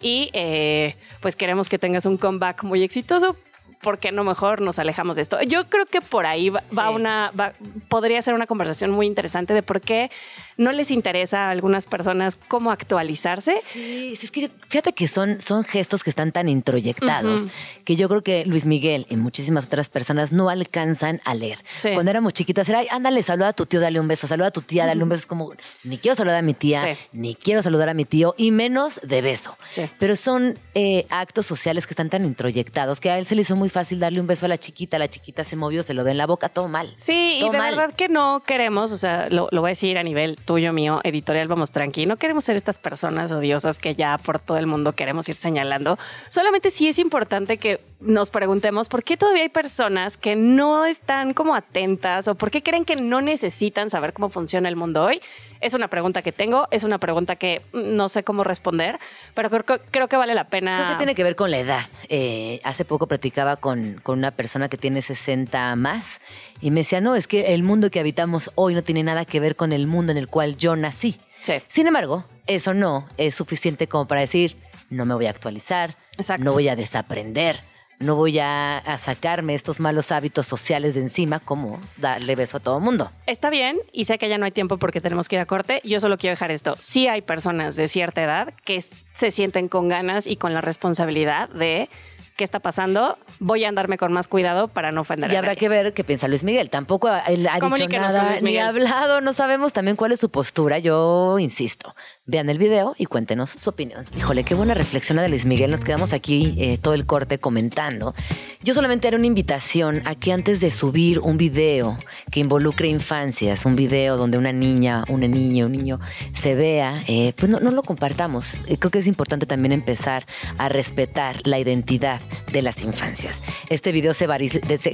y eh, pues queremos que tengas un comeback muy exitoso. ¿Por qué no mejor nos alejamos de esto? Yo creo que por ahí va, una, va- podría ser una conversación muy interesante de por qué no les interesa a algunas personas cómo actualizarse. Sí, es que fíjate que son, son gestos que están tan introyectados Ujú. que yo creo que Luis Miguel y muchísimas otras personas no alcanzan a leer. Sí. Cuando éramos chiquitas era, "Ay, ándale, saluda a tu tío, dale un beso, saluda a tu tía, dale un beso. Es como, ni quiero saludar a mi tía, Sí. ni quiero saludar a mi tío, y menos de beso. Pero son eh, actos sociales que están tan introyectados que a él se le hizo muy fácil darle un beso a la chiquita, la chiquita se movió, se lo dio en la boca, todo mal. Sí, y de mal. verdad que no queremos, o sea, lo, lo voy a decir a nivel tuyo, mío, editorial, vamos tranqui, no queremos ser estas personas odiosas que ya por todo el mundo queremos ir señalando. Solamente sí es importante que nos preguntemos por qué todavía hay personas que no están como atentas o por qué creen que no necesitan saber cómo funciona el mundo hoy. Es una pregunta que tengo, es una pregunta que no sé cómo responder, pero creo, que- creo que vale la pena. Creo que tiene que ver con la edad. Eh, hace poco platicaba con, con una persona que tiene 60 más y me decía, no, es que el mundo que habitamos hoy no tiene nada que ver con el mundo en el cual yo nací. Sí. Sin embargo, eso no es suficiente como para decir, no me voy a actualizar, Exacto. no voy a desaprender, no voy a, sacarme estos malos hábitos sociales de encima como darle beso a todo mundo. Está bien, y sé que ya no hay tiempo porque tenemos que ir a corte. Yo solo quiero dejar esto. Sí hay personas de cierta edad que se sienten con ganas y con la responsabilidad de qué está pasando, voy a andarme con más cuidado para no ofender Y a habrá nadie. que ver qué piensa Luis Miguel. Tampoco ha- él ha dicho nada, ni ha hablado. No sabemos también cuál es su postura. Yo insisto, vean el video y cuéntenos su opinión. Híjole, qué buena reflexión la de Luis Miguel. Nos quedamos aquí eh, todo el corte comentando. Yo solamente haré una invitación a que antes de subir un video que involucre infancias, un video donde una niña, una niña, un niño se vea, eh, pues no, no lo compartamos. Eh, creo que es importante también empezar a respetar la identidad de las infancias. Este video, se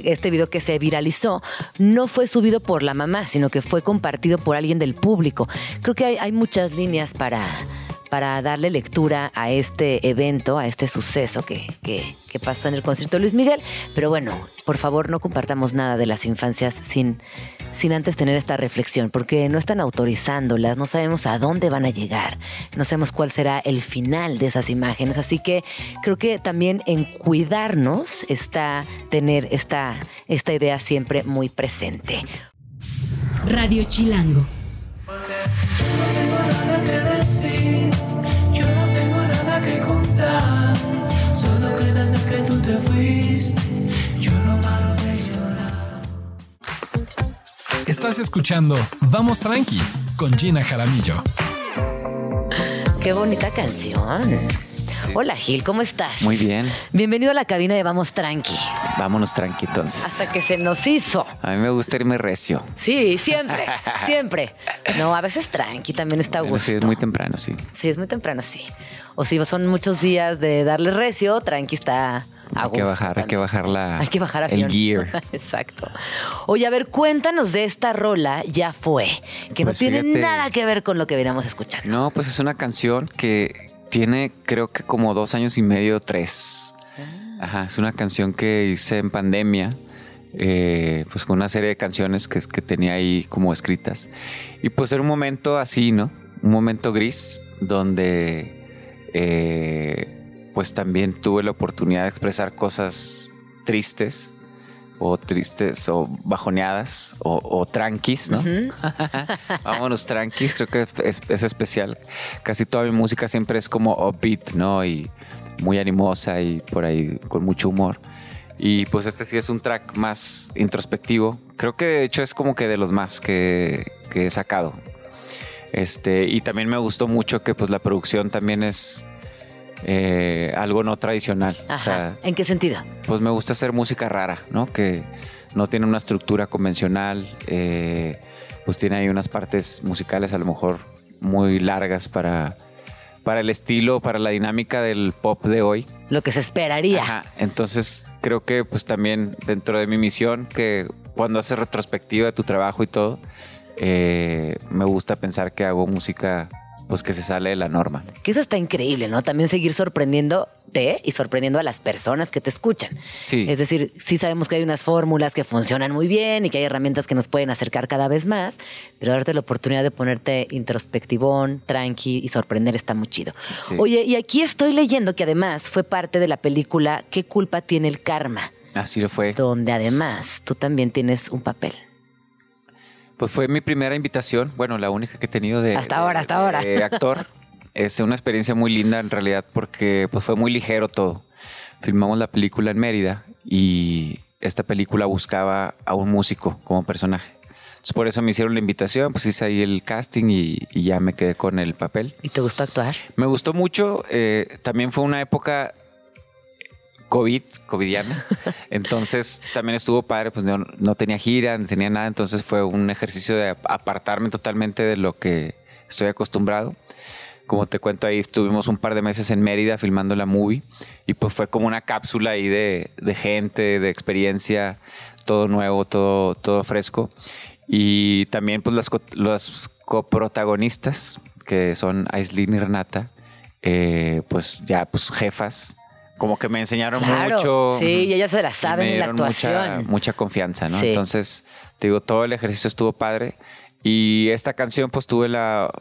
este video que se viralizó no fue subido por la mamá, sino que fue compartido por alguien del público. Creo que hay, hay muchas líneas para, para darle lectura a este evento, a este suceso que, que- que pasó en el concierto de Luis Miguel. Pero bueno, por favor, no compartamos nada de las infancias sin, sin antes tener esta reflexión, porque no están autorizándolas, no sabemos a dónde van a llegar, no sabemos cuál será el final de esas imágenes. Así que creo que también en cuidarnos está tener esta, esta idea siempre muy presente. Radio Chilango. Estás escuchando Vamos Tranqui con Gina Jaramillo. Qué bonita canción. Hola Gil, ¿cómo estás? Muy bien, Bienvenido a la cabina de Vamos Tranqui. Vámonos tranqui entonces. Hasta que se nos hizo. A mí me gusta irme recio. Sí, siempre, siempre. No, a veces tranqui también está Bueno, gusto. sí, es muy temprano, sí. Sí, es muy temprano, sí. O si son muchos días de darle recio, tranqui está a Hay que bajar, hay que bajar la, Hay que bajar el avión. gear. Exacto. Oye, a ver, cuéntanos de esta rola, ya fue, que no Pues tiene fíjate. nada que ver con lo que veníamos escuchando. No, pues es una canción que tiene creo que como dos años y medio, tres. Ah. Ajá, es una canción que hice en pandemia, eh, pues con una serie de canciones que, que tenía ahí como escritas. Y pues era un momento así, ¿no? Un momento gris donde eh, pues también tuve la oportunidad de expresar cosas tristes o tristes o bajoneadas o, o tranquis, ¿no? Vámonos tranquis, creo que es, es especial. Casi toda mi música siempre es como upbeat, ¿no? Y muy animosa y por ahí con mucho humor. Y pues este sí es un track más introspectivo. Creo que de hecho es como que de los más que, que he sacado. Este, y también me gustó mucho que pues la producción también es eh, algo no tradicional. O Ajá. sea, ¿En qué sentido? pues me gusta hacer música rara, ¿no? Que no tiene una estructura convencional, eh, pues tiene ahí unas partes musicales a lo mejor muy largas para, para el estilo, para la dinámica del pop de hoy. Lo que se esperaría. Ajá, entonces creo que pues también dentro de mi misión, que cuando haces retrospectiva de tu trabajo y todo, eh, me gusta pensar que hago música pues que se sale de la norma. Que eso está increíble, ¿no? También seguir sorprendiéndote y sorprendiendo a las personas que te escuchan. Sí. Es decir, sí sabemos que hay unas fórmulas que funcionan muy bien y que hay herramientas que nos pueden acercar cada vez más, pero darte la oportunidad de ponerte introspectivón, tranqui y sorprender está muy chido. Sí. Oye, y aquí estoy leyendo que además fue parte de la película ¿Qué culpa tiene el karma? Así lo fue. Donde además tú también tienes un papel. Pues fue mi primera invitación, bueno, la única que he tenido de, Hasta ahora, de- hasta ahora. de actor. Es una experiencia muy linda en realidad porque pues fue muy ligero todo. Filmamos la película en Mérida y esta película buscaba a un músico como personaje. Entonces por eso me hicieron la invitación, pues hice ahí el casting y, y ya me quedé con el papel. ¿Y te gustó actuar? Me gustó mucho, eh, también fue una época COVID, covidiana. Entonces también estuvo padre, pues no, no tenía gira, no tenía nada, entonces fue un ejercicio de apartarme totalmente de lo que estoy acostumbrado. Como te cuento ahí, estuvimos un par de meses en Mérida filmando la movie y pues fue como una cápsula ahí de, de gente, de experiencia, todo nuevo, todo, todo fresco. Y también pues las, las coprotagonistas, que son Aislinn y Renata, eh, pues ya pues jefas, como que me enseñaron Claro, mucho. sí, y ellas se la saben me en la dieron mucha- actuación. Mucha, confianza, ¿no? Sí. Entonces, te digo, todo el ejercicio estuvo padre. Y esta canción, pues tuve la.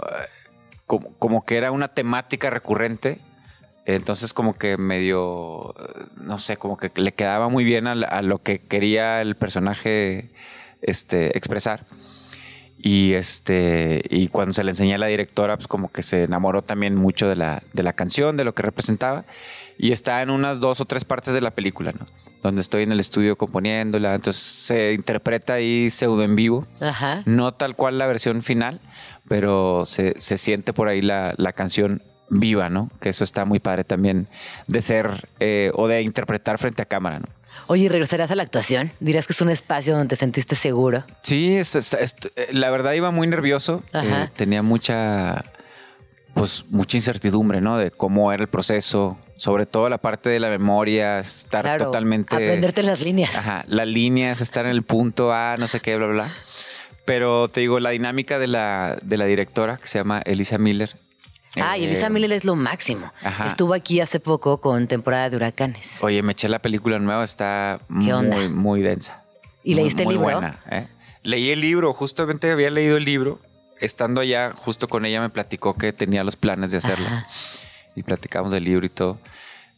Como, como que era una temática recurrente. Entonces, como que medio. No sé, como que le quedaba muy bien a, lo que quería el personaje este, expresar. Y este, y cuando se le enseñé a la directora, pues como que se enamoró también mucho de la, de la canción, de lo que representaba. Y está en unas dos o tres partes de la película, ¿no? Donde estoy en el estudio componiéndola. Entonces se interpreta ahí pseudo en vivo. Ajá. No tal cual la versión final, pero se, se siente por ahí la, la canción viva, ¿no? Que eso está muy padre también de ser eh, o de interpretar frente a cámara, ¿no? Oye, ¿y regresarás a la actuación? ¿Dirás que es un espacio donde te sentiste seguro? Sí, es- es- es- eh, la verdad iba muy nervioso. Eh, tenía mucha, pues, mucha incertidumbre, ¿no? De cómo era el proceso, sobre todo la parte de la memoria, estar Claro, totalmente. aprenderte las líneas. Ajá, las líneas, estar en el punto A, no sé qué, bla, bla. Pero te digo, la dinámica de la, de la directora, que se llama Elisa Miller. Ah, y eh, Elisa Miller es lo máximo. Ajá. Estuvo aquí hace poco con temporada de huracanes. Oye, me eché la película nueva, está muy, onda? muy densa. ¿Y Muy- leíste el muy libro? buena, ¿eh? Leí el libro, justamente había leído el libro. Estando allá, justo con ella me platicó que tenía los planes de hacerlo. Ajá. Y platicamos del libro y todo.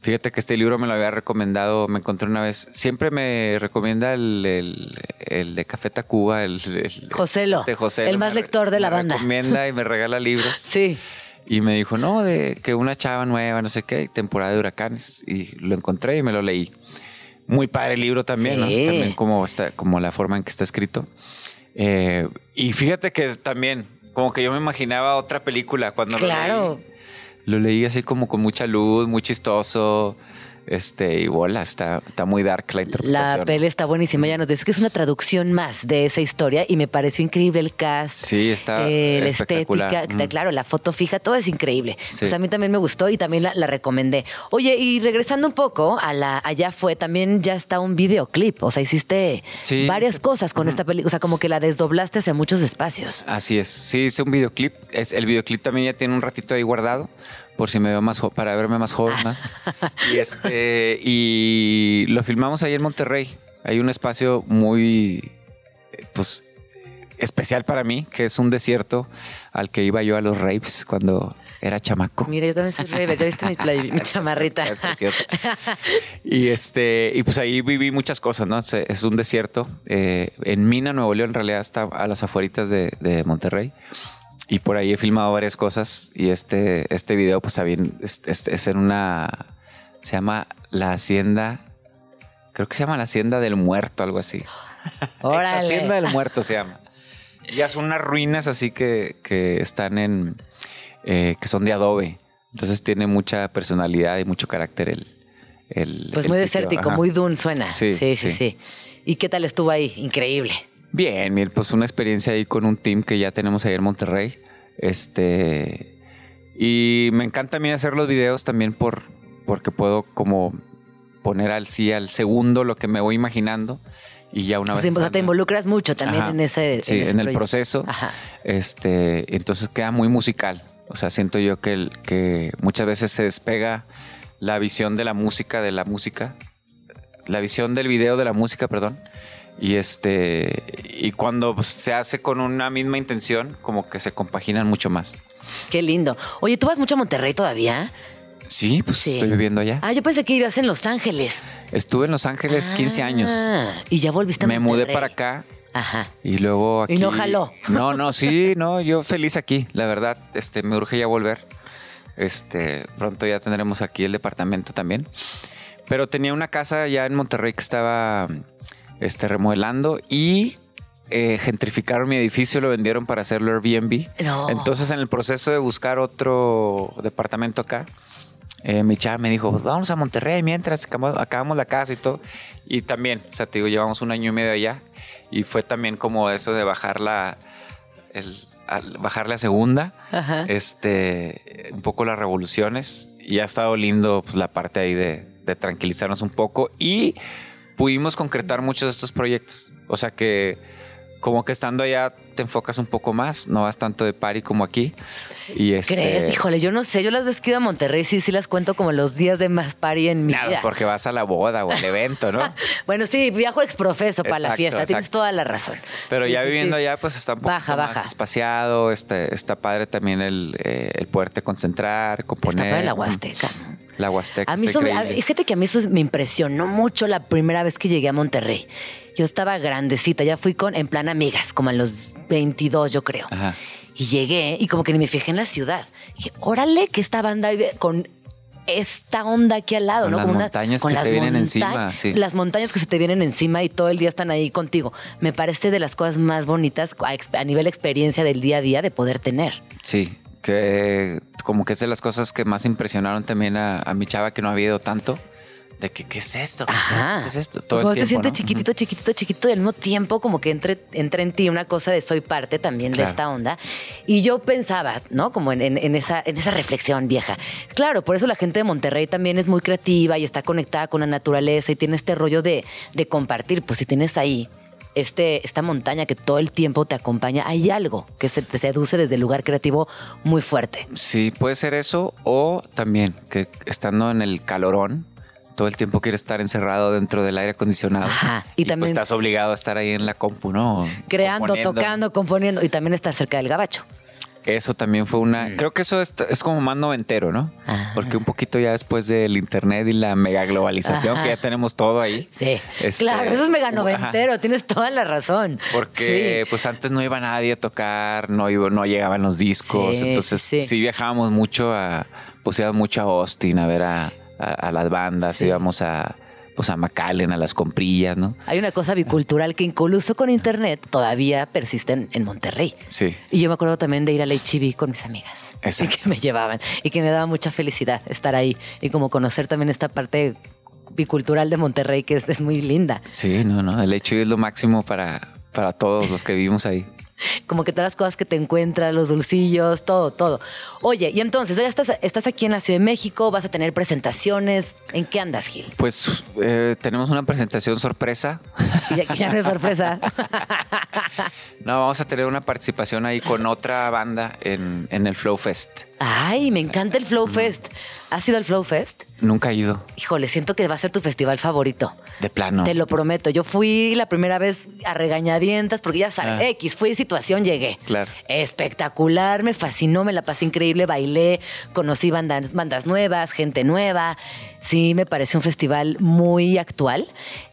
Fíjate que este libro me lo había recomendado, me encontré una vez. Siempre me recomienda el, el- el de Café Tacuba, el, el- Joselo, de Joselo. el más Me- lector de la me banda. recomienda y me regala libros. Sí. Y me dijo, no, de que una chava nueva, no sé qué, temporada de huracanes. Y lo encontré y me lo leí. Muy padre el libro también, ¿no? También como, está, como la forma en que está escrito. Eh, y fíjate que también, como que yo me imaginaba otra película cuando lo Claro. leí. Lo leí así como con mucha luz, muy chistoso. Este, y bola, está, está muy dark la interpretación. La peli está buenísima. Ella nos dice que es una traducción más de esa historia y me pareció increíble el cast. Sí, está eh, la estética, Mm. claro, la foto fija, todo es increíble. Sí. Pues a mí también me gustó y también la, la recomendé. Oye, y regresando un poco a la allá fue, también ya está un videoclip. O sea, hiciste Sí, varias sí. cosas con esta película. O sea, como que la desdoblaste hacia muchos espacios. Así es. Sí, hice un videoclip. Es, el videoclip también ya tiene un ratito ahí guardado, por si me veo más para verme más joven. ¿no? y este, y lo filmamos ahí en Monterrey. Hay un espacio muy, pues, especial para mí, que es un desierto al que iba yo a los raves cuando era chamaco. Mira, yo también soy rey, ¿verdad? ¿Viste mi, play- mi chamarrita? Es y este, y pues ahí viví muchas cosas, ¿no? Es, es un desierto. eh, en Mina, Nuevo León, en realidad está a las afueritas de, de Monterrey. Y por ahí he filmado varias cosas. Y este, este video, pues también es, es- es en una. Se llama La Hacienda. Creo que se llama La Hacienda del Muerto, algo así. Ex Hacienda del Muerto se llama. Ya son unas ruinas así que, que están en. eh, que son de adobe. Entonces tiene mucha personalidad y mucho carácter el. el Pues el muy sitio. desértico, Ajá. muy dune suena. Sí, sí, sí, sí. sí. ¿Y qué tal estuvo ahí? Increíble. Bien, bien, pues una experiencia ahí con un team que ya tenemos ahí en Monterrey. Este. Y me encanta a mí hacer los videos también por, porque puedo como poner al sí al segundo lo que me voy imaginando y ya una O vez. sea, o sea, te involucras mucho también Ajá. en ese. Sí, ese en el proceso. Ajá. Este, entonces queda muy musical. O sea, siento yo que, el- que muchas veces se despega la visión de la música de la música, la visión del video de la música, perdón. Y este, y cuando se hace con una misma intención, como que se compaginan mucho más. Qué lindo. Oye, ¿tú vas mucho a Monterrey todavía? Sí, pues Sí. estoy viviendo allá. Ah, yo pensé que ibas en Los Ángeles. Estuve en Los Ángeles 15 años. Ah, Y ya volviste a Me mudé para acá Ajá. Y luego aquí. Y no jaló. No, no, sí, no, yo feliz aquí, la verdad. Este, me urge ya volver. Este, pronto ya tendremos aquí el departamento también. Pero tenía una casa ya en Monterrey que estaba este, remodelando y eh, gentrificaron mi edificio, lo vendieron para hacerlo Airbnb. No. Entonces, en el proceso de buscar otro departamento acá, eh, mi chava me dijo, "Pues vamos a Monterrey mientras acabamos, acabamos la casa y todo. Y también, o sea, te digo, llevamos un año y medio allá y fue también como eso de bajar la, el, al bajar la segunda, Ajá. este, un poco las revoluciones y ha estado lindo pues, la parte ahí de, de tranquilizarnos un poco y pudimos concretar muchos de estos proyectos. O sea que como que estando allá te enfocas un poco más, no vas tanto de party como aquí. Y este, ¿Crees? Híjole, yo no sé. Yo las veces que ido a Monterrey sí, sí las cuento como los días de más party en mi Nada, vida. porque vas a la boda o al evento, ¿no? Bueno, sí, viajo exprofeso para la Exacto, fiesta. Tienes toda la razón. Pero Sí, ya sí, viviendo sí. allá, pues está un poco Baja, más baja. espaciado, este, está padre también el, eh, el poderte concentrar, componer. Está para la Huasteca. La Huasteca A mí eso a- fíjate que a mí eso me impresionó mucho la primera vez que llegué a Monterrey. Yo estaba grandecita, ya fui con en plan amigas, como a los 22, yo creo. Ajá. Y llegué y como que ni me fijé en la ciudad. Dije, órale, que esta banda con esta onda aquí al lado, Con ¿no? las Como una- montañas que te vienen encima, sí. Las montañas que se te vienen encima y todo el día están ahí contigo. Me parece de las cosas más bonitas a, a nivel experiencia del día a día de poder tener. Sí, que como que es de las cosas que más impresionaron también a, a mi chava que no había ido tanto. De que, ¿qué es esto? ¿Qué es esto? ¿Qué es esto? Todo Cuando el tiempo, te sientes ¿no? chiquitito, chiquitito, chiquitito y al mismo tiempo como que entre, entra en ti una cosa de soy parte también Claro. de esta onda. Y yo pensaba, ¿no? Como en, en- en esa, en esa reflexión vieja. Claro, por eso la gente de Monterrey también es muy creativa y está conectada con la naturaleza y tiene este rollo de, de compartir. Pues si tienes ahí este, esta montaña que todo el tiempo te acompaña, hay algo que se te seduce desde el lugar creativo muy fuerte. Sí, puede ser eso o también que estando en el calorón, todo el tiempo quieres estar encerrado dentro del aire acondicionado. Ajá, y Y, pues también- estás obligado a estar ahí en la compu, ¿no? Creando, Componiendo. tocando, componiendo y también estar cerca del gabacho. Eso también fue una. Creo que eso es, es como más noventero, ¿no? Ajá. Porque un poquito ya después del internet y la mega globalización, Ajá. que ya tenemos todo ahí. Sí, Este, claro, eso es mega ajá. noventero, tienes toda la razón. Porque Sí. pues antes no iba nadie a tocar, no, iba- no llegaban los discos, Sí, entonces sí, sí, sí. viajábamos mucho a, pues íbamos mucho a Austin a ver a, a- a las bandas, Sí. íbamos a, pues a McAllen, a las comprillas, ¿no? Hay una cosa bicultural que incluso con internet todavía persiste en, Monterrey. Sí. Y yo me acuerdo también de ir al HB con mis amigas. Exacto. Y que me llevaban. Y que me daba mucha felicidad estar ahí. Y como conocer también esta parte bicultural de Monterrey que es, es muy linda. Sí, no, no, el hecho es lo máximo para, para todos los que vivimos ahí. Como que todas las cosas que te encuentras, los dulcillos, todo, todo. Oye, y entonces, ya estás, estás aquí en la Ciudad de México, vas a tener presentaciones. ¿En qué andas, Gil? Pues eh, tenemos una presentación sorpresa. Y ya no es sorpresa. No, vamos a tener una participación ahí con otra banda en, en el Flow Fest. Ay, me encanta el Flow Fest. ¿Has ido al Flow Fest? Nunca he ido, Híjole, siento que va a ser tu festival favorito. De plano. Te lo prometo. Yo fui la primera vez a regañadientas, porque ya sabes, Ah. X, fui situación, llegué. Claro. Espectacular, me fascinó, me la pasé increíble, bailé, conocí bandas, bandas nuevas, gente nueva. Sí, me parece un festival muy actual.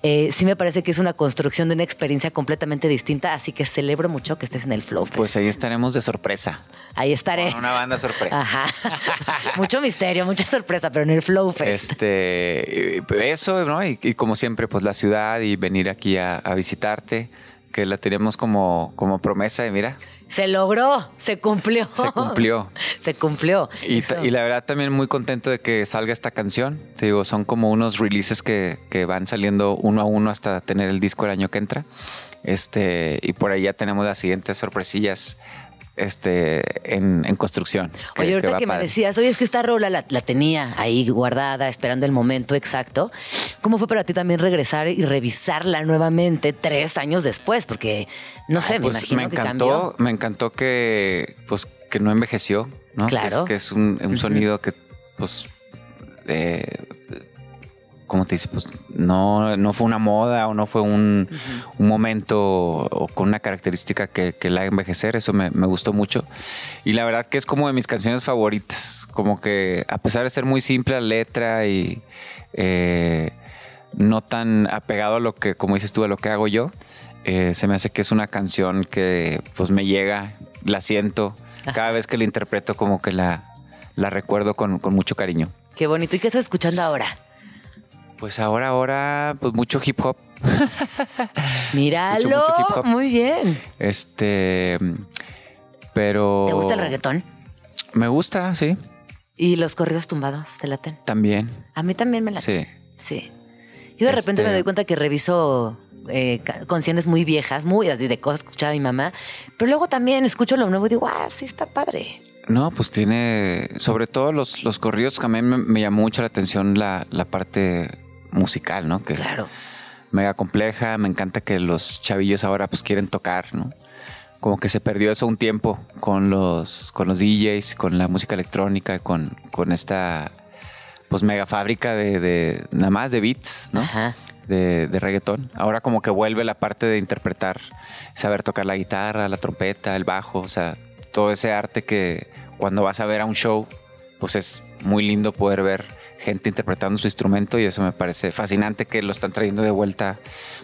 Eh, sí, me parece que es una construcción de una experiencia completamente distinta, así que celebro mucho que estés en el Flow Fest. Pues ahí estaremos de sorpresa. Ahí estaré. Con una banda sorpresa. Ajá. Mucho misterio, mucha sorpresa, pero en el Flow Fest. Este, eh, eso, ¿no? Y, y como siempre, pues la ciudad y venir aquí a, a visitarte, que la tenemos como, como promesa y mira, Se logró, se cumplió. se cumplió. Se cumplió. Y, y la verdad también muy contento de que salga esta canción. Te digo, son como unos releases que, que van saliendo uno a uno hasta tener el disco el año que entra. Este, y por ahí ya tenemos las siguientes sorpresillas este, en, en construcción. que- Oye, ahorita que, me decías, oye, es que esta rola la, la tenía ahí guardada, esperando el momento exacto. ¿Cómo fue para ti también regresar y revisarla nuevamente tres años después? Porque, no sé, Ah, me pues imagino me que encantó, cambió. me encantó que pues que no envejeció, ¿no? Claro. Que es, que es un, un sonido que pues eh, ¿cómo te dice? Pues no, no fue una moda o no fue un, un momento o con una característica que, que la haga envejecer. Eso me, me gustó mucho. Y la verdad que es como de mis canciones favoritas. Como que a pesar de ser muy simple la letra y eh, no tan apegado a lo que, como dices tú, a lo que hago yo, eh, se me hace que es una canción que pues me llega, la siento. Cada vez que la interpreto como que la, la recuerdo con, con mucho cariño. Qué bonito. ¿Y qué estás escuchando ahora? Pues ahora, ahora, pues mucho hip hop. Míralo. mucho hip hop. Muy bien. Este, pero. ¿Te gusta el reggaetón? Me gusta, sí, ¿Y los corridos tumbados te laten? también. A mí también me laten. Sí. Sí. Yo de repente Este- me doy cuenta que reviso eh, ca- canciones muy viejas, muy así de cosas que escuchaba mi mamá, pero luego también escucho lo nuevo y digo, ah, sí está padre. No, pues tiene, sobre todo los, los corridos, que a mí me, me llamó mucho la atención la, la parte musical, ¿no? Que Claro. mega compleja. Me encanta que los chavillos ahora pues quieren tocar, ¿no? Como que se perdió eso un tiempo con los, con los DJs, con la música electrónica, con, con esta pues mega fábrica de, de nada más de beats, ¿no? Ajá. De, de reggaetón. Ahora como que vuelve la parte de interpretar, saber tocar la guitarra, la trompeta, el bajo, o sea, todo ese arte que cuando vas a ver a un show, pues es muy lindo poder ver gente interpretando su instrumento y eso me parece fascinante que lo están trayendo de vuelta,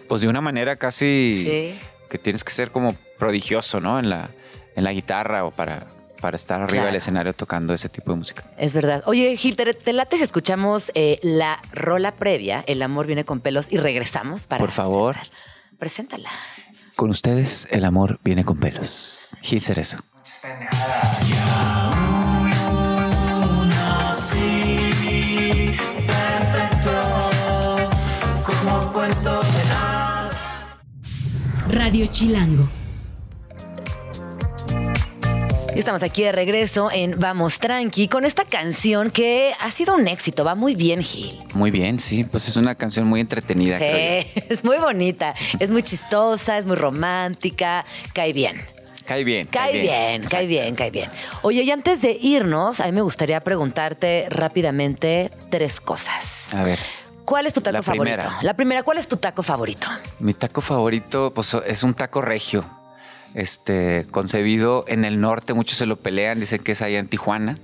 pues de una manera casi Sí. que tienes que ser como prodigioso, ¿no? En la, en la guitarra o para, para estar arriba Claro. del escenario tocando ese tipo de música. Es verdad. Oye, Gil, te, te late si escuchamos eh, la rola previa, El amor viene con pelos, y regresamos para. Por favor. cerrar? Preséntala. Con ustedes, el amor viene con pelos. Gil Cerezo. Radio Chilango. Y estamos aquí de regreso en Vamos Tranqui con esta canción que ha sido un éxito. Va muy bien, Gil. Muy bien, sí. Pues es una canción muy entretenida. creo Sí, es muy bonita. Es muy chistosa, es muy romántica. Cae bien. Cae bien. Cae bien, cae Exacto. bien, cae bien. Oye, y antes de irnos, a mí me gustaría preguntarte rápidamente tres cosas. A ver, ¿Cuál es tu taco La favorito? primera. La primera, ¿cuál es tu taco favorito? mi taco favorito pues, es un taco regio. Este, concebido en el norte, muchos se lo pelean, dicen que es allá en Tijuana.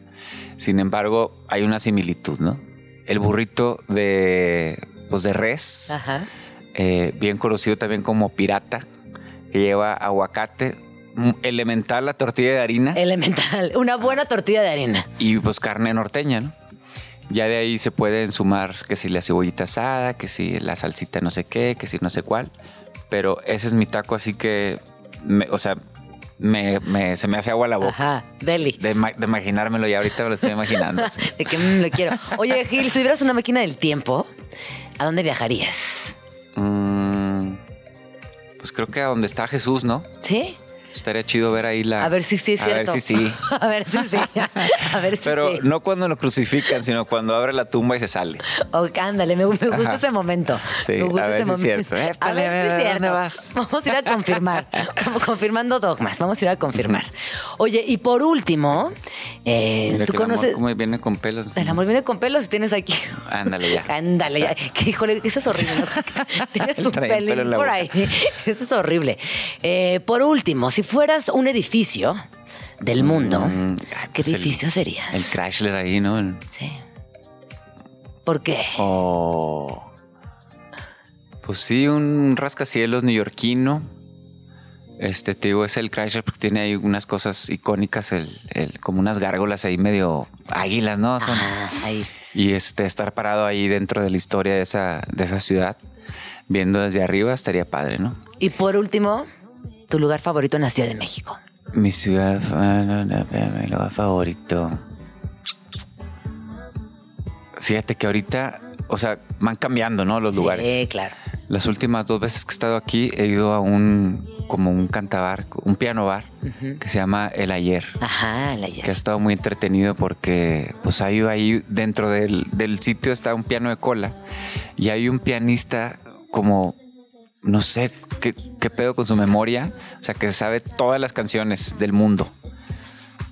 Sin embargo, hay una similitud, ¿no? El burrito de, pues, de res, Ajá. eh, bien conocido también como pirata, que lleva aguacate, mm, elemental la tortilla de harina Elemental. Una buena tortilla de harina. y pues carne norteña, ¿no? Ya de ahí se pueden sumar que si la cebollita asada, que si la salsita no sé qué, que si no sé cuál. Pero ese es mi taco, así que, me- o sea, me, me- se me hace agua la boca. Ajá. Deli. De, ma- de imaginármelo y ahorita me lo estoy imaginando. De que mm, lo quiero. Oye, Gil, si tuvieras una máquina del tiempo, ¿a dónde viajarías? Mm, pues creo que a donde está Jesús, ¿no? ¿Sí? Estaría chido ver ahí la... A ver si sí es A cierto. ver si sí. A ver si sí. A ver si Pero sí. no cuando lo crucifican, sino cuando abre la tumba y se sale. Ok, ándale, me, me gusta Ajá. ese momento. Sí, me gusta a ver ese si es momento. cierto. a ver si es ¿a cierto. dónde vas? Vamos a ir a confirmar. Como confirmando dogmas. Vamos a ir a confirmar. Oye, y por último, eh, Mira tú que el amor conoces. como viene con pelos. El amor viene con pelos y tienes aquí. Ándale ya. Ándale, ya. Que híjole, eso es horrible. Tienes un pelo pelín por ahí. Eso es horrible. Eh, por último, si fueras un edificio del mundo, Mm, ¿qué pues el- edificio serías? El Chrysler ahí, ¿no? El- Sí. ¿Por qué? O. Pues sí, un rascacielos neoyorquino. Este, te digo, es el Chrysler porque tiene ahí unas cosas icónicas, el, el- como unas gárgolas ahí medio águilas, ¿no? Son, Ah, ahí. y este, estar parado ahí dentro de la historia de esa, de esa ciudad, viendo desde arriba, estaría padre, ¿no? Y por último, tu lugar favorito en la Ciudad de México. Mi ciudad, mi lugar favorito. Fíjate que ahorita, o sea, van cambiando, ¿no? Los lugares. Sí, claro. Las últimas dos veces que he estado aquí he ido a un como un cantabar, un piano bar que se llama El Ayer, Ajá, la que ha estado muy entretenido porque pues hay ahí dentro del, del sitio está un piano de cola y hay un pianista como no sé qué, qué pedo con su memoria, o sea que sabe todas las canciones del mundo.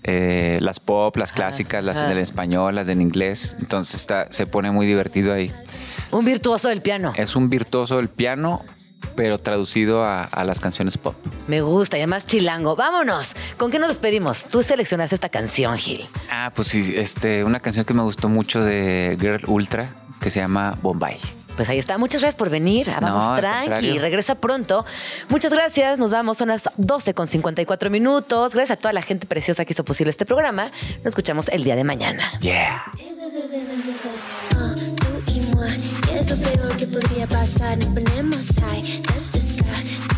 Eh, las pop, las clásicas, las en español, las en inglés. Entonces está, se pone muy divertido ahí. Un virtuoso del piano. Es un virtuoso del piano, pero traducido a, a las canciones pop. Me gusta y además chilango. Vámonos. ¿Con qué nos despedimos? Tú seleccionaste esta canción, Gil. Ah, pues sí, este, una canción que me gustó mucho de Girl Ultra, que se llama Bombay. Pues ahí está. Muchas gracias por venir. Ah, No, Vamos al tranqui. Regresa pronto. Muchas gracias. Nos vamos. Son las 12 con 54 minutos. Gracias a toda la gente preciosa que hizo posible este programa. Nos escuchamos el día de mañana. Yeah. Ah, tú y moi, si es lo peor que podría pasar, nos ponemos high, touch the sky.